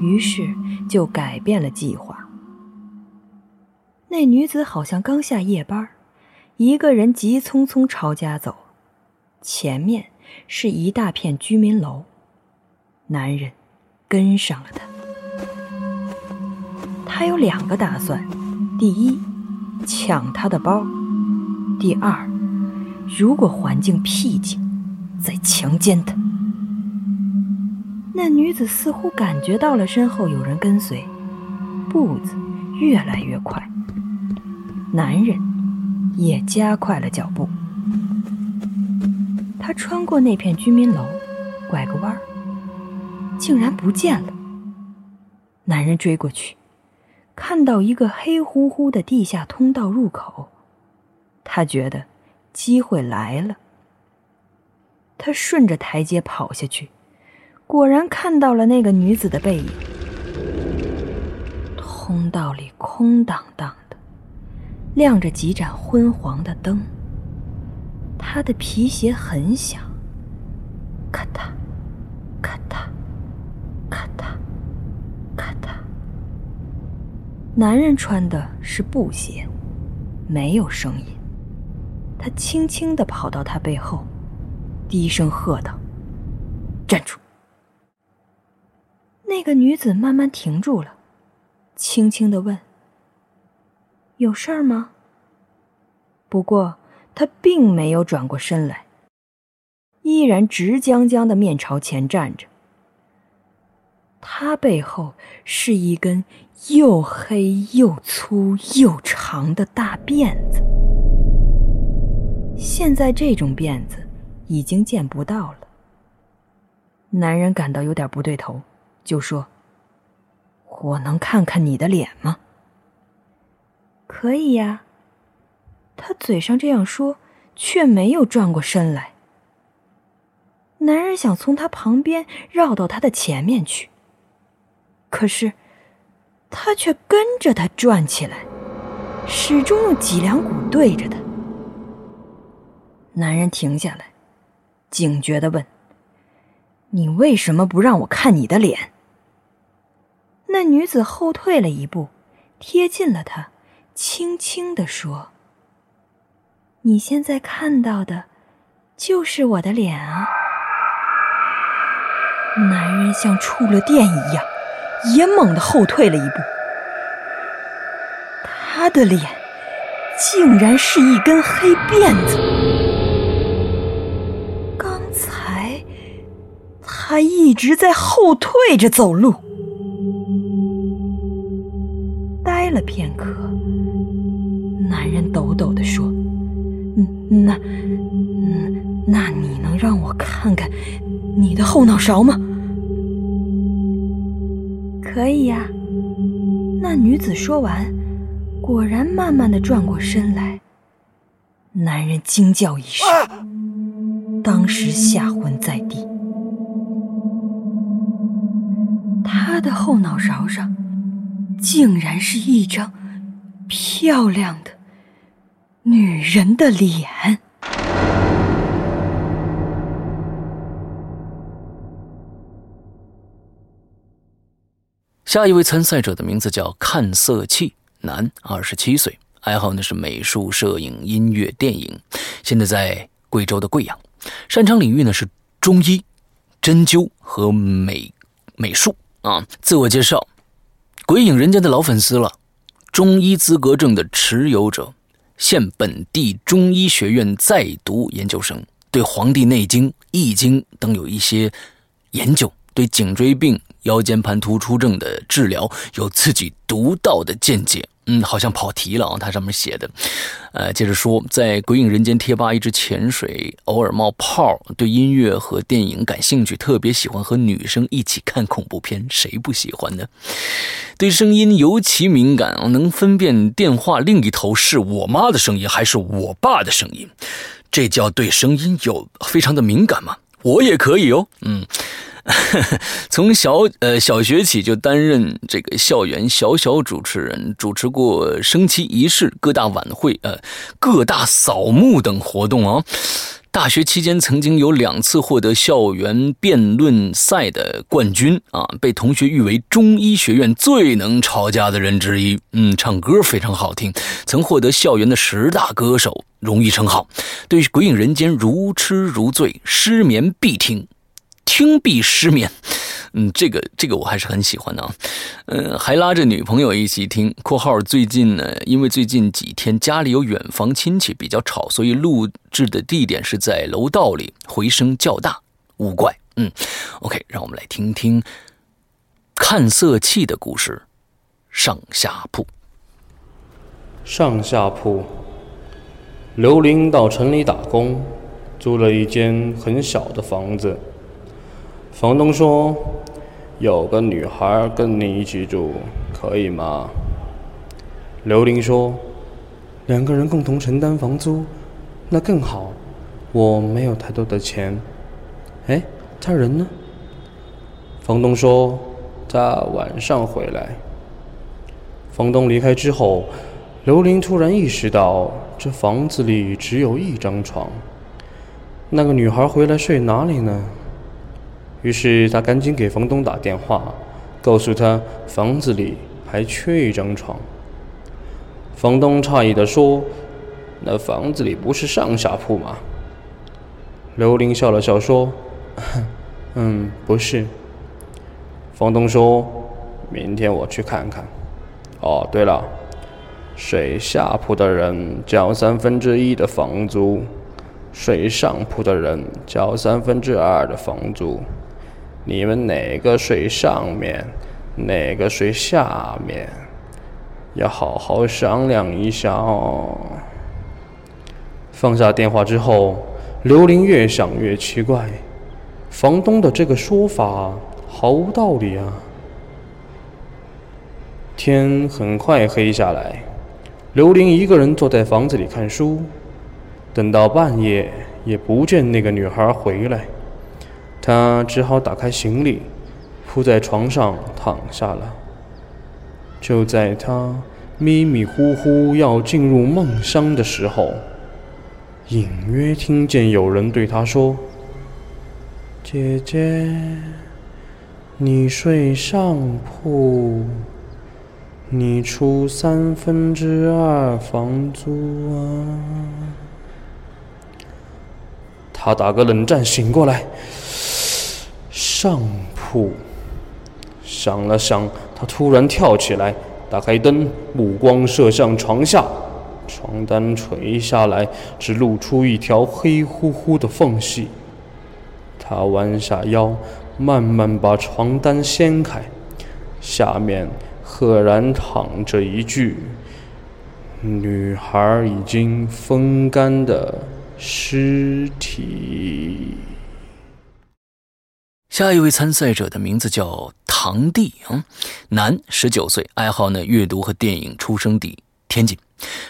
于是就改变了计划。那女子好像刚下夜班。一个人急匆匆朝家走，前面是一大片居民楼。男人跟上了他。他有两个打算：第一，抢他的包；第二，如果环境僻静，再强奸他。那女子似乎感觉到了身后有人跟随，步子越来越快。男人。也加快了脚步。他穿过那片居民楼，拐个弯儿，竟然不见了。男人追过去，看到一个黑乎乎的地下通道入口，他觉得机会来了。他顺着台阶跑下去，果然看到了那个女子的背影。通道里空荡荡的。亮着几盏昏黄的灯，他的皮鞋很响，咔嗒，咔嗒，咔嗒，咔嗒。男人穿的是布鞋，没有声音。他轻轻的跑到他背后，低声喝道：“站住！”那个女子慢慢停住了，轻轻的问。有事儿吗？不过他并没有转过身来，依然直僵僵的面朝前站着。他背后是一根又黑又粗又长的大辫子，现在这种辫子已经见不到了。男人感到有点不对头，就说：“我能看看你的脸吗？”可以呀。他嘴上这样说，却没有转过身来。男人想从他旁边绕到他的前面去，可是他却跟着他转起来，始终用脊梁骨对着他。男人停下来，警觉的问：“你为什么不让我看你的脸？”那女子后退了一步，贴近了他。轻轻地说：“你现在看到的，就是我的脸啊！”男人像触了电一样，也猛地后退了一步。他的脸，竟然是一根黑辫子。刚才，他一直在后退着走路。呆了片刻。男人抖抖地说：“那，那你能让我看看你的后脑勺吗？”可以呀。那女子说完，果然慢慢的转过身来。男人惊叫一声，当时吓昏在地。他的后脑勺上，竟然是一张漂亮的女人的脸。下一位参赛者的名字叫看色气，男，二十七岁，爱好呢是美术、摄影、音乐、电影，现在在贵州的贵阳，擅长领域呢是中医、针灸和美美术啊。自我介绍，鬼影人间的老粉丝了，中医资格证的持有者，现本地中医学院在读研究生，对《黄帝内经》《易经》等有一些研究，对颈椎病。腰间盘突出症的治疗有自己独到的见解。嗯，好像跑题了啊，它上面写的。呃，接着说，在鬼影人间贴吧一直潜水，偶尔冒泡，对音乐和电影感兴趣，特别喜欢和女生一起看恐怖片，谁不喜欢呢？对声音尤其敏感，能分辨电话另一头是我妈的声音还是我爸的声音，这叫对声音有非常的敏感吗？我也可以哦，嗯。从小呃小学起就担任这个校园小小主持人，主持过升旗仪式、各大晚会、呃各大扫墓等活动啊。大学期间曾经有两次获得校园辩论赛的冠军啊，被同学誉为中医学院最能吵架的人之一。嗯，唱歌非常好听，曾获得校园的十大歌手荣誉称号。对《鬼影人间》如痴如醉，失眠必听。听必失眠，嗯，这个这个我还是很喜欢的啊，嗯，还拉着女朋友一起听。（括号最近呢，因为最近几天家里有远房亲戚比较吵，所以录制的地点是在楼道里，回声较大，勿怪。）嗯，OK，让我们来听听看色气的故事。上下铺，上下铺，刘玲到城里打工，租了一间很小的房子。房东说：“有个女孩跟你一起住，可以吗？”刘玲说：“两个人共同承担房租，那更好。我没有太多的钱。”哎，他人呢？房东说：“他晚上回来。”房东离开之后，刘玲突然意识到，这房子里只有一张床。那个女孩回来睡哪里呢？于是他赶紧给房东打电话，告诉他房子里还缺一张床。房东诧异地说：“那房子里不是上下铺吗？”刘玲笑了笑说：“ 嗯，不是。”房东说：“明天我去看看。”哦，对了，睡下铺的人交三分之一的房租，睡上铺的人交三分之二的房租。你们哪个睡上面，哪个睡下面，要好好商量一下哦。放下电话之后，刘玲越想越奇怪，房东的这个说法毫无道理啊。天很快黑下来，刘玲一个人坐在房子里看书，等到半夜也不见那个女孩回来。他只好打开行李，铺在床上躺下了。就在他迷迷糊糊要进入梦乡的时候，隐约听见有人对他说：“姐姐，你睡上铺，你出三分之二房租啊。”他打个冷战，醒过来。上铺，想了想，他突然跳起来，打开灯，目光射向床下，床单垂下来，只露出一条黑乎乎的缝隙。他弯下腰，慢慢把床单掀开，下面赫然躺着一具女孩已经风干的尸体。下一位参赛者的名字叫堂弟啊，男，十九岁，爱好呢阅读和电影，出生地天津，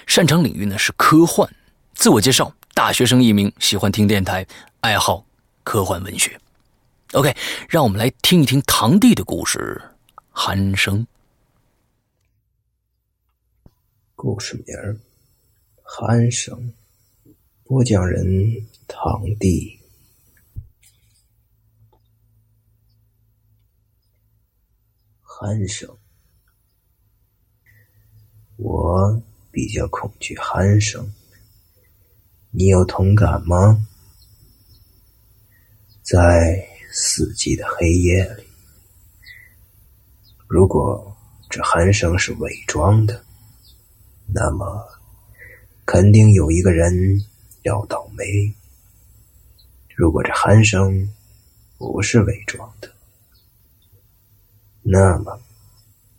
擅长领域呢是科幻。自我介绍：大学生一名，喜欢听电台，爱好科幻文学。OK，让我们来听一听堂弟的故事。鼾声。故事名儿：鼾声。播讲人：堂弟。鼾声，我比较恐惧鼾声，你有同感吗？在四季的黑夜里，如果这鼾声是伪装的，那么肯定有一个人要倒霉；如果这鼾声不是伪装的，那么，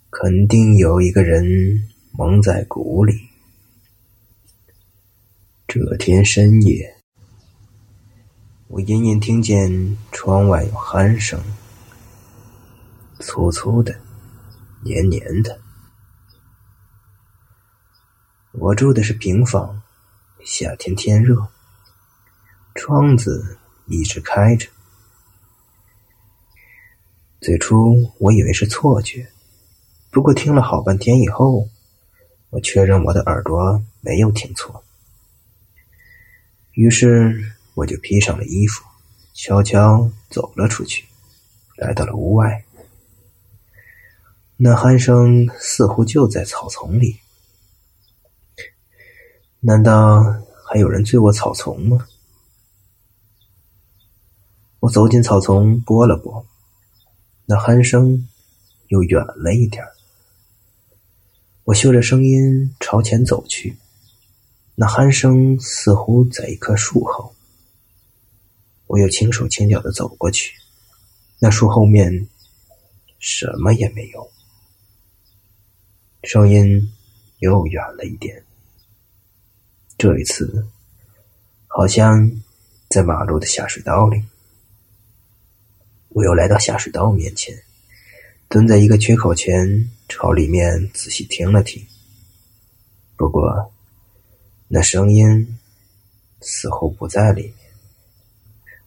肯定有一个人蒙在鼓里。这天深夜，我隐隐听见窗外有鼾声，粗粗的，黏黏的。我住的是平房，夏天天热，窗子一直开着。最初我以为是错觉，不过听了好半天以后，我确认我的耳朵没有听错。于是我就披上了衣服，悄悄走了出去，来到了屋外。那鼾声似乎就在草丛里，难道还有人醉卧草丛吗？我走进草丛，拨了拨。那鼾声又远了一点我嗅着声音朝前走去，那鼾声似乎在一棵树后。我又轻手轻脚的走过去，那树后面什么也没有，声音又远了一点。这一次，好像在马路的下水道里。我又来到下水道面前，蹲在一个缺口前，朝里面仔细听了听。不过，那声音似乎不在里面，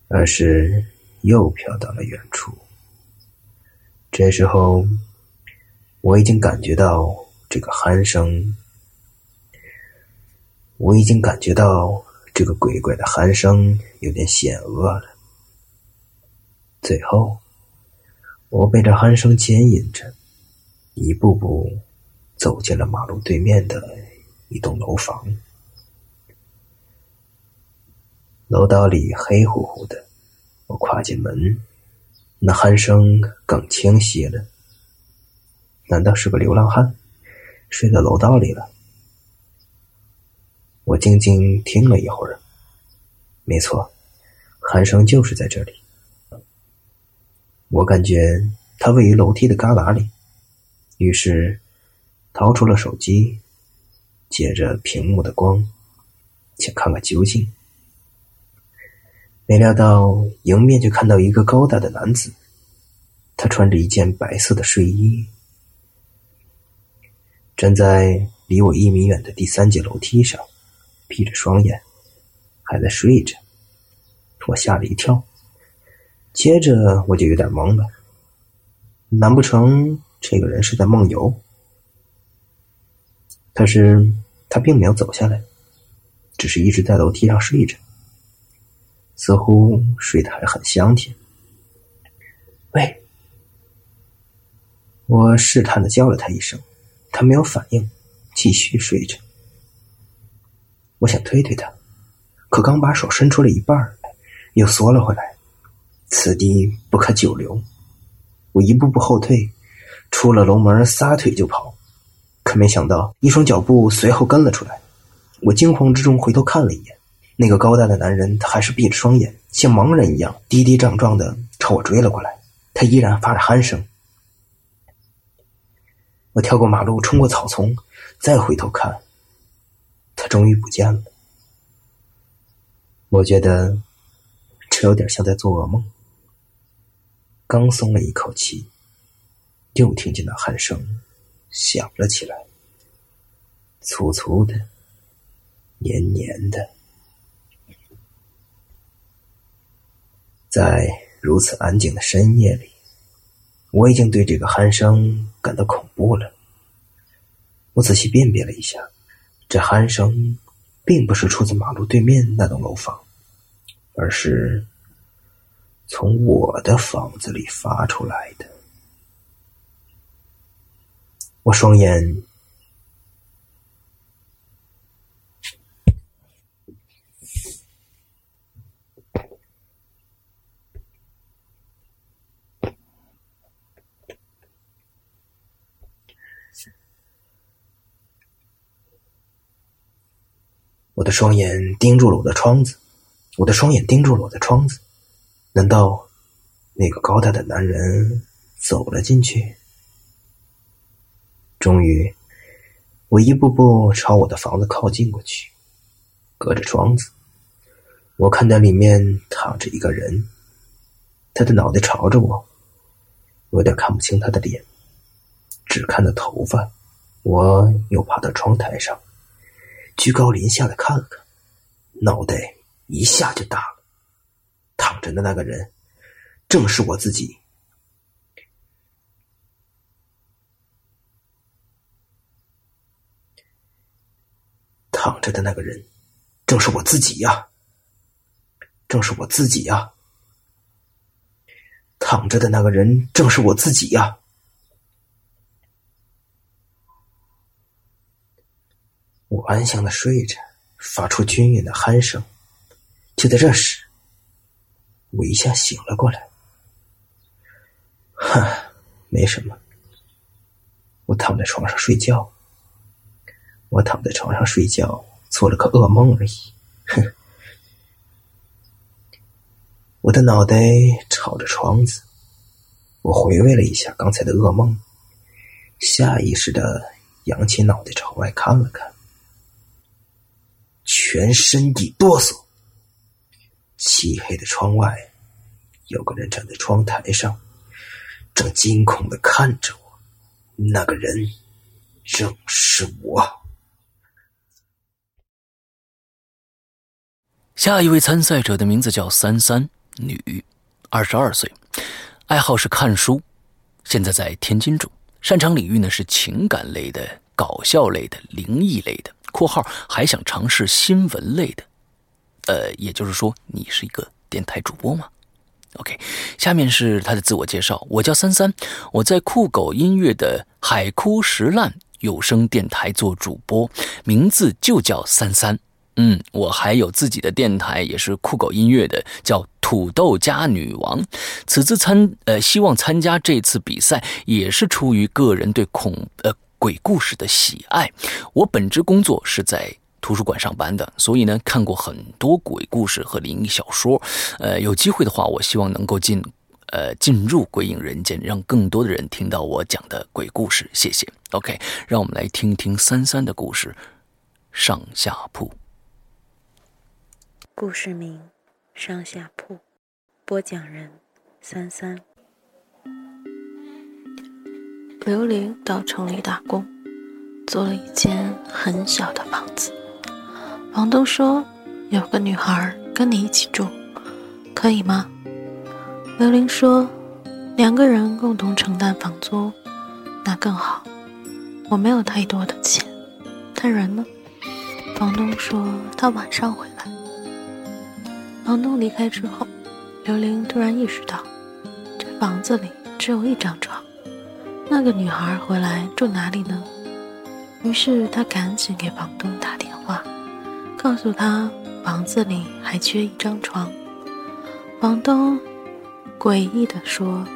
而是又飘到了远处。这时候，我已经感觉到这个鼾声，我已经感觉到这个鬼怪的鼾声有点险恶了。最后，我被这鼾声牵引着，一步步走进了马路对面的一栋楼房。楼道里黑乎乎的，我跨进门，那鼾声更清晰了。难道是个流浪汉睡在楼道里了？我静静听了一会儿，没错，鼾声就是在这里。我感觉他位于楼梯的旮旯里，于是掏出了手机，借着屏幕的光，想看看究竟。没料到迎面就看到一个高大的男子，他穿着一件白色的睡衣，站在离我一米远的第三节楼梯上，闭着双眼，还在睡着。我吓了一跳。接着我就有点懵了，难不成这个人是在梦游？可是他并没有走下来，只是一直在楼梯上睡着，似乎睡得还很香甜。喂！我试探的叫了他一声，他没有反应，继续睡着。我想推推他，可刚把手伸出了一半，又缩了回来。此地不可久留，我一步步后退，出了楼门，撒腿就跑。可没想到，一双脚步随后跟了出来。我惊慌之中回头看了一眼，那个高大的男人，他还是闭着双眼，像盲人一样跌跌撞撞的朝我追了过来。他依然发着鼾声。我跳过马路，冲过草丛，再回头看，他终于不见了。我觉得这有点像在做噩梦。刚松了一口气，又听见那鼾声响了起来，粗粗的，黏黏的。在如此安静的深夜里，我已经对这个鼾声感到恐怖了。我仔细辨别了一下，这鼾声并不是出自马路对面那栋楼房，而是从我的房子里发出来的。我双眼。我的双眼盯住了我的窗子，我的双眼盯住了我的窗子。难道那个高大的男人走了进去？终于，我一步步朝我的房子靠近过去，隔着窗子，我看到里面躺着一个人，他的脑袋朝着我，有点看不清他的脸，只看到头发。我又爬到窗台上。居高临下的看了看，脑袋一下就大了。躺着的那个人，正是我自己。躺着的那个人，正是我自己呀！正是我自己呀！躺着的那个人，正是我自己呀！我安详的睡着，发出均匀的鼾声。就在这时，我一下醒了过来。哈，没什么。我躺在床上睡觉。我躺在床上睡觉，做了个噩梦而已。哼！我的脑袋朝着窗子，我回味了一下刚才的噩梦，下意识的扬起脑袋朝外看了看。全身一哆嗦，漆黑的窗外，有个人站在窗台上，正惊恐的看着我。那个人正是我。下一位参赛者的名字叫三三，女，二十二岁，爱好是看书，现在在天津住，擅长领域呢是情感类的、搞笑类的、灵异类的。括号还想尝试新闻类的，呃，也就是说你是一个电台主播吗？OK，下面是他的自我介绍，我叫三三，我在酷狗音乐的海枯石烂有声电台做主播，名字就叫三三。嗯，我还有自己的电台，也是酷狗音乐的，叫土豆家女王。此次参呃，希望参加这次比赛，也是出于个人对恐呃。鬼故事的喜爱，我本职工作是在图书馆上班的，所以呢看过很多鬼故事和灵异小说。呃，有机会的话，我希望能够进呃进入鬼影人间，让更多的人听到我讲的鬼故事。谢谢。OK，让我们来听听三三的故事。上下铺。故事名：上下铺。播讲人：三三。刘玲到城里打工，租了一间很小的房子。房东说有个女孩跟你一起住，可以吗？刘玲说两个人共同承担房租，那更好。我没有太多的钱，他人呢？房东说他晚上回来。房东离开之后，刘玲突然意识到，这房子里只有一张床。那个女孩回来住哪里呢？于是她赶紧给房东打电话，告诉他房子里还缺一张床。房东诡异地说：“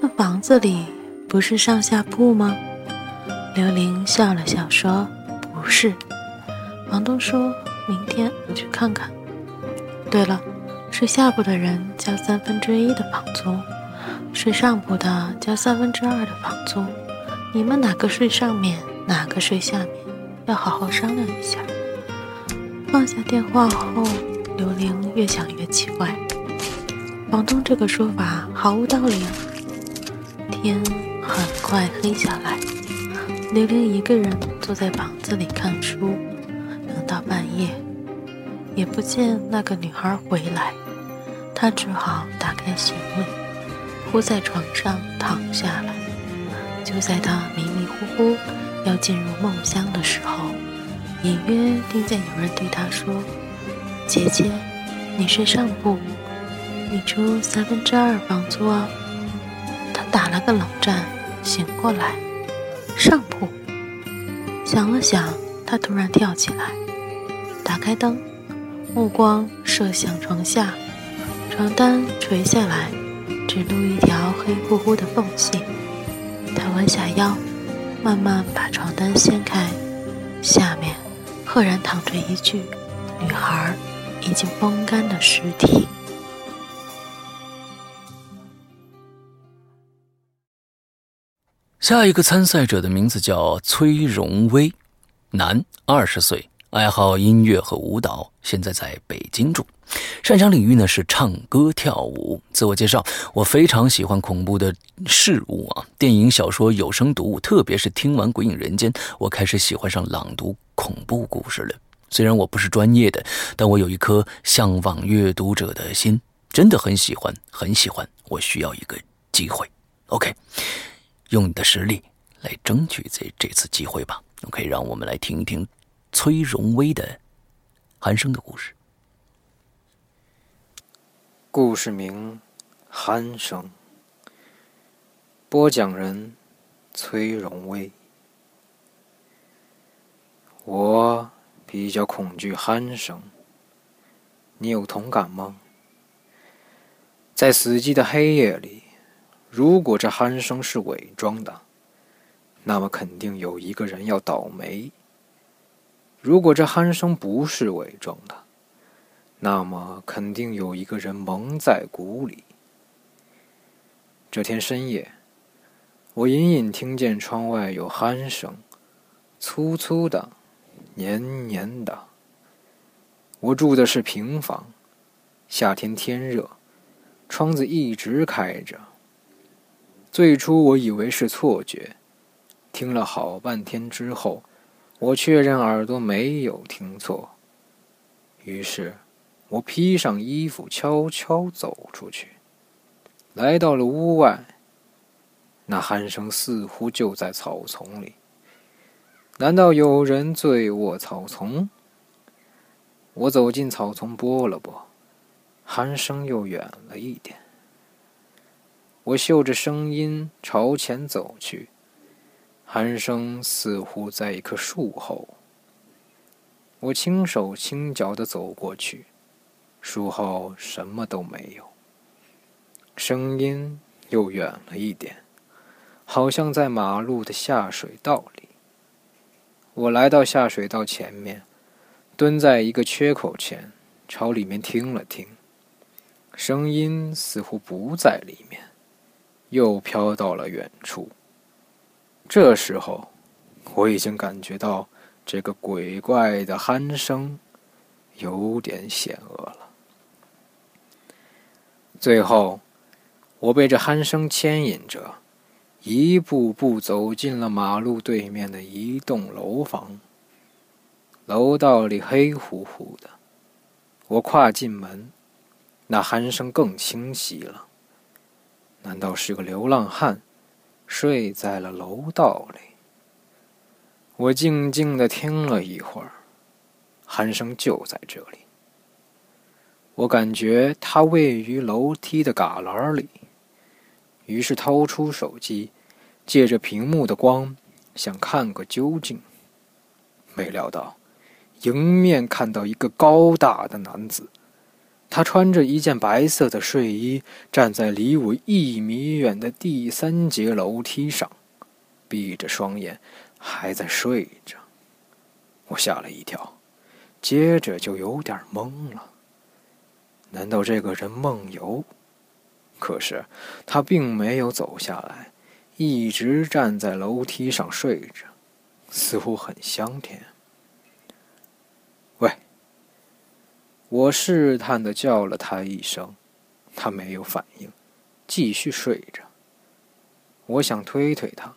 那房子里不是上下铺吗？”刘玲笑了笑说：“不是。”房东说：“明天我去看看。”对了，睡下铺的人交三分之一的房租。睡上铺的交三分之二的房租，你们哪个睡上面，哪个睡下面，要好好商量一下。放下电话后，刘玲越想越奇怪，房东这个说法毫无道理！天很快黑下来，刘玲一个人坐在房子里看书，等到半夜，也不见那个女孩回来，她只好打开行李，铺在床上躺下了。就在她迷迷糊糊要进入梦乡的时候，隐约听见有人对他说：“姐姐，你睡上铺。”你出三分之二房租啊！他打了个冷战，醒过来，上铺。想了想，他突然跳起来，打开灯，目光射向床下，床单垂下来，只露一条黑乎乎的缝隙。他弯下腰，慢慢把床单掀开，下面赫然躺着一具女孩已经风干的尸体。下一个参赛者的名字叫崔荣威，男，二十岁，爱好音乐和舞蹈，现在在北京住，擅长领域呢是唱歌跳舞。自我介绍：我非常喜欢恐怖的事物啊，电影、小说、有声读物，特别是听完《鬼影人间》，我开始喜欢上朗读恐怖故事了。虽然我不是专业的，但我有一颗向往阅读者的心，真的很喜欢，很喜欢。我需要一个机会，OK。用你的实力来争取这这次机会吧。OK，让我们来听一听崔荣威的寒生的故事。故事名《鼾声》，播讲人崔荣威。我比较恐惧鼾声，你有同感吗？在死寂的黑夜里。如果这鼾声是伪装的，那么肯定有一个人要倒霉。如果这鼾声不是伪装的，那么肯定有一个人蒙在鼓里。这天深夜，我隐隐听见窗外有鼾声，粗粗的，黏黏的。我住的是平房，夏天天热，窗子一直开着。最初我以为是错觉，听了好半天之后，我确认耳朵没有听错。于是，我披上衣服，悄悄走出去，来到了屋外。那鼾声似乎就在草丛里。难道有人醉卧草丛？我走进草丛，拨了拨，鼾声又远了一点。我嗅着声音朝前走去，鼾声似乎在一棵树后。我轻手轻脚的走过去，树后什么都没有。声音又远了一点，好像在马路的下水道里。我来到下水道前面，蹲在一个缺口前，朝里面听了听，声音似乎不在里面。又飘到了远处。这时候，我已经感觉到这个鬼怪的鼾声有点险恶了。最后，我被这鼾声牵引着，一步步走进了马路对面的一栋楼房。楼道里黑乎乎的，我跨进门，那鼾声更清晰了。难道是个流浪汉睡在了楼道里？我静静的听了一会儿，鼾声就在这里。我感觉它位于楼梯的旮旯里，于是掏出手机，借着屏幕的光想看个究竟。没料到，迎面看到一个高大的男子。他穿着一件白色的睡衣，站在离我一米远的第三节楼梯上，闭着双眼，还在睡着。我吓了一跳，接着就有点懵了。难道这个人梦游？可是他并没有走下来，一直站在楼梯上睡着，似乎很香甜。喂我试探的叫了他一声，他没有反应，继续睡着。我想推推他，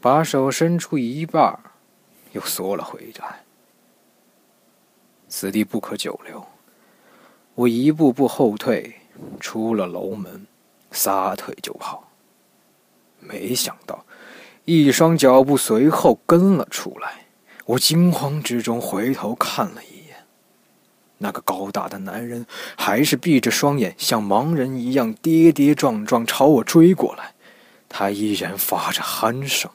把手伸出一半，又缩了回来。此地不可久留，我一步步后退，出了楼门，撒腿就跑。没想到，一双脚步随后跟了出来。我惊慌之中回头看了一眼，那个高大的男人还是闭着双眼，像盲人一样跌跌撞撞朝我追过来。他依然发着鼾声。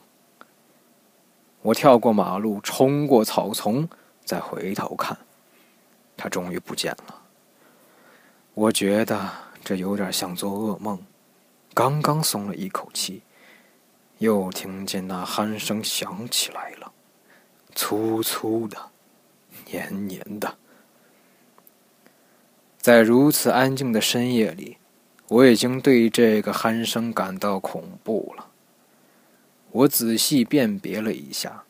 我跳过马路，冲过草丛，再回头看，他终于不见了。我觉得这有点像做噩梦，刚刚松了一口气，又听见那鼾声响起来了，粗粗的，黏黏的。在如此安静的深夜里。我已经对这个鼾声感到恐怖了。我仔细辨别了一下，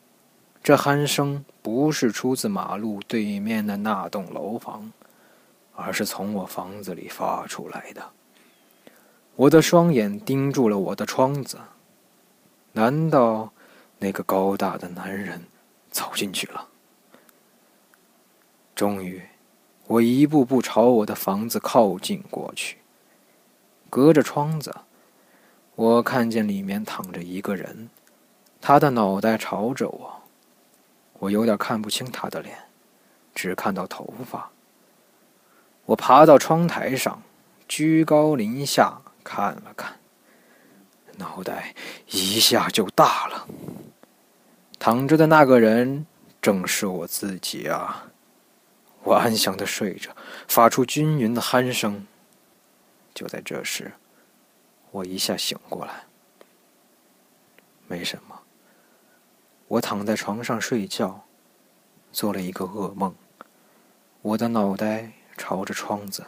这鼾声不是出自马路对面的那栋楼房，而是从我房子里发出来的。我的双眼盯住了我的窗子，难道那个高大的男人走进去了？终于，我一步步朝我的房子靠近过去。隔着窗子，我看见里面躺着一个人，他的脑袋朝着我，我有点看不清他的脸，只看到头发。我爬到窗台上，居高临下看了看，脑袋一下就大了。躺着的那个人正是我自己啊！我安详的睡着，发出均匀的鼾声。就在这时，我一下醒过来。没什么，我躺在床上睡觉，做了一个噩梦。我的脑袋朝着窗子。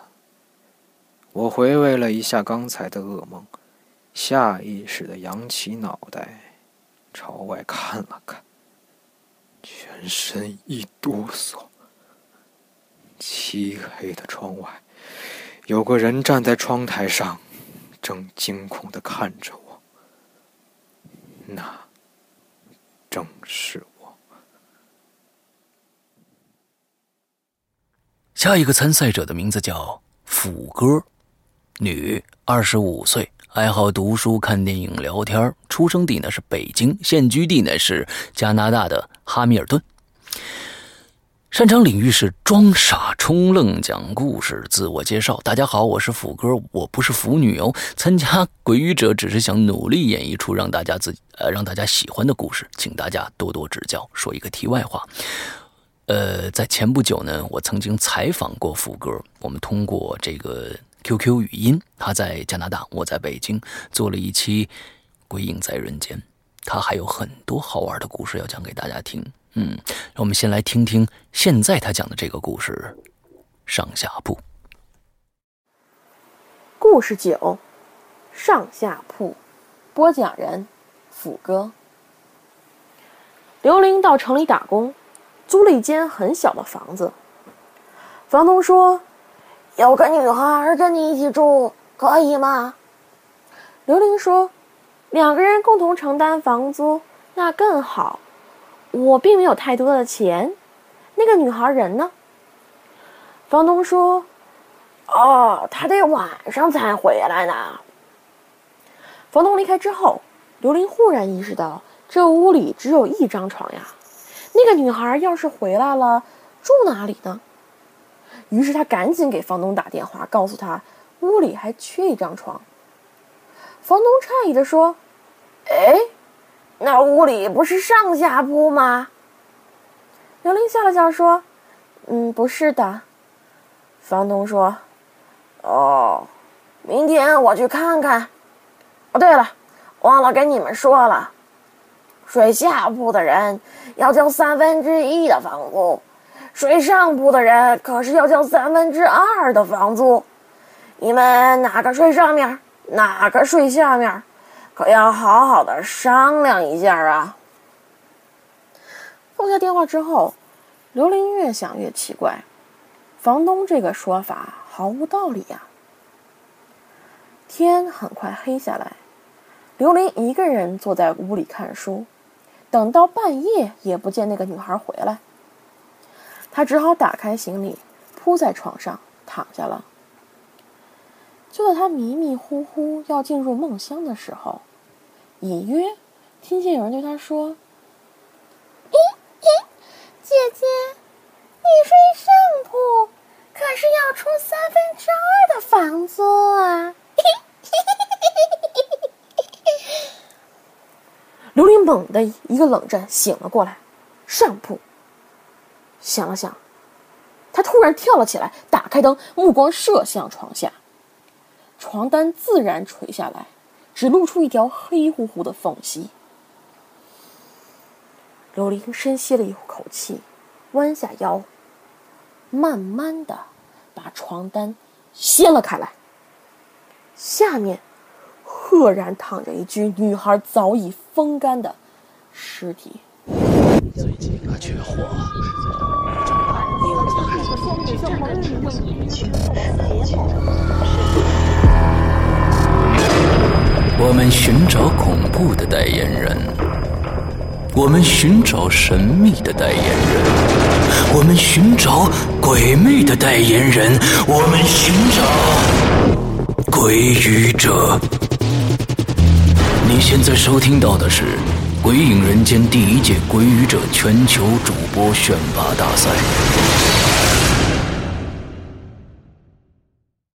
我回味了一下刚才的噩梦，下意识的扬起脑袋，朝外看了看，全身一哆嗦。漆黑的窗外。有个人站在窗台上，正惊恐的看着我。那正是我。下一个参赛者的名字叫辅哥，女，二十五岁，爱好读书、看电影、聊天，出生地呢是北京，现居地呢是加拿大的哈密尔顿。擅长领域是装傻充愣讲故事自我介绍。大家好，我是福哥，我不是腐女哦。参加鬼语者只是想努力演绎出让大家自呃让大家喜欢的故事，请大家多多指教。说一个题外话，呃，在前不久呢，我曾经采访过福哥，我们通过这个 QQ 语音，他在加拿大，我在北京，做了一期《鬼影在人间》，他还有很多好玩的故事要讲给大家听。嗯，我们先来听听现在他讲的这个故事，《上下铺》。故事九，《上下铺》，播讲人：斧哥。刘玲到城里打工，租了一间很小的房子。房东说：“有个女孩跟你一起住，可以吗？”刘玲说：“两个人共同承担房租，那更好。”我并没有太多的钱，那个女孩人呢？房东说：“哦，她得晚上才回来呢。”房东离开之后，刘玲忽然意识到这屋里只有一张床呀。那个女孩要是回来了，住哪里呢？于是他赶紧给房东打电话，告诉他屋里还缺一张床。房东诧异的说：“哎。”那屋里不是上下铺吗？刘玲笑了笑说：“嗯，不是的。”房东说：“哦，明天我去看看。哦，对了，忘了跟你们说了，睡下铺的人要交三分之一的房租，睡上铺的人可是要交三分之二的房租。你们哪个睡上面，哪个睡下面？”可要好好的商量一下啊！放下电话之后，刘玲越想越奇怪，房东这个说法毫无道理呀。天很快黑下来，刘玲一个人坐在屋里看书，等到半夜也不见那个女孩回来，他只好打开行李，铺在床上躺下了。就在他迷迷糊糊要进入梦乡的时候，隐约听见有人对他说：“咦咦，姐姐，你睡上铺，可是要出三分之二的房租啊！” 刘玲猛地一个冷战，醒了过来。上铺。想了想，他突然跳了起来，打开灯，目光射向床下。床单自然垂下来，只露出一条黑乎乎的缝隙。刘玲深吸了一口气，弯下腰，慢慢的把床单掀了开来。下面赫然躺着一具女孩早已风干的尸体。最近可缺货。我们寻找恐怖的代言人，我们寻找神秘的代言人，我们寻找鬼魅的代言人，我们寻找鬼语者。你现在收听到的是《鬼影人间》第一届鬼语者全球主播选拔大赛。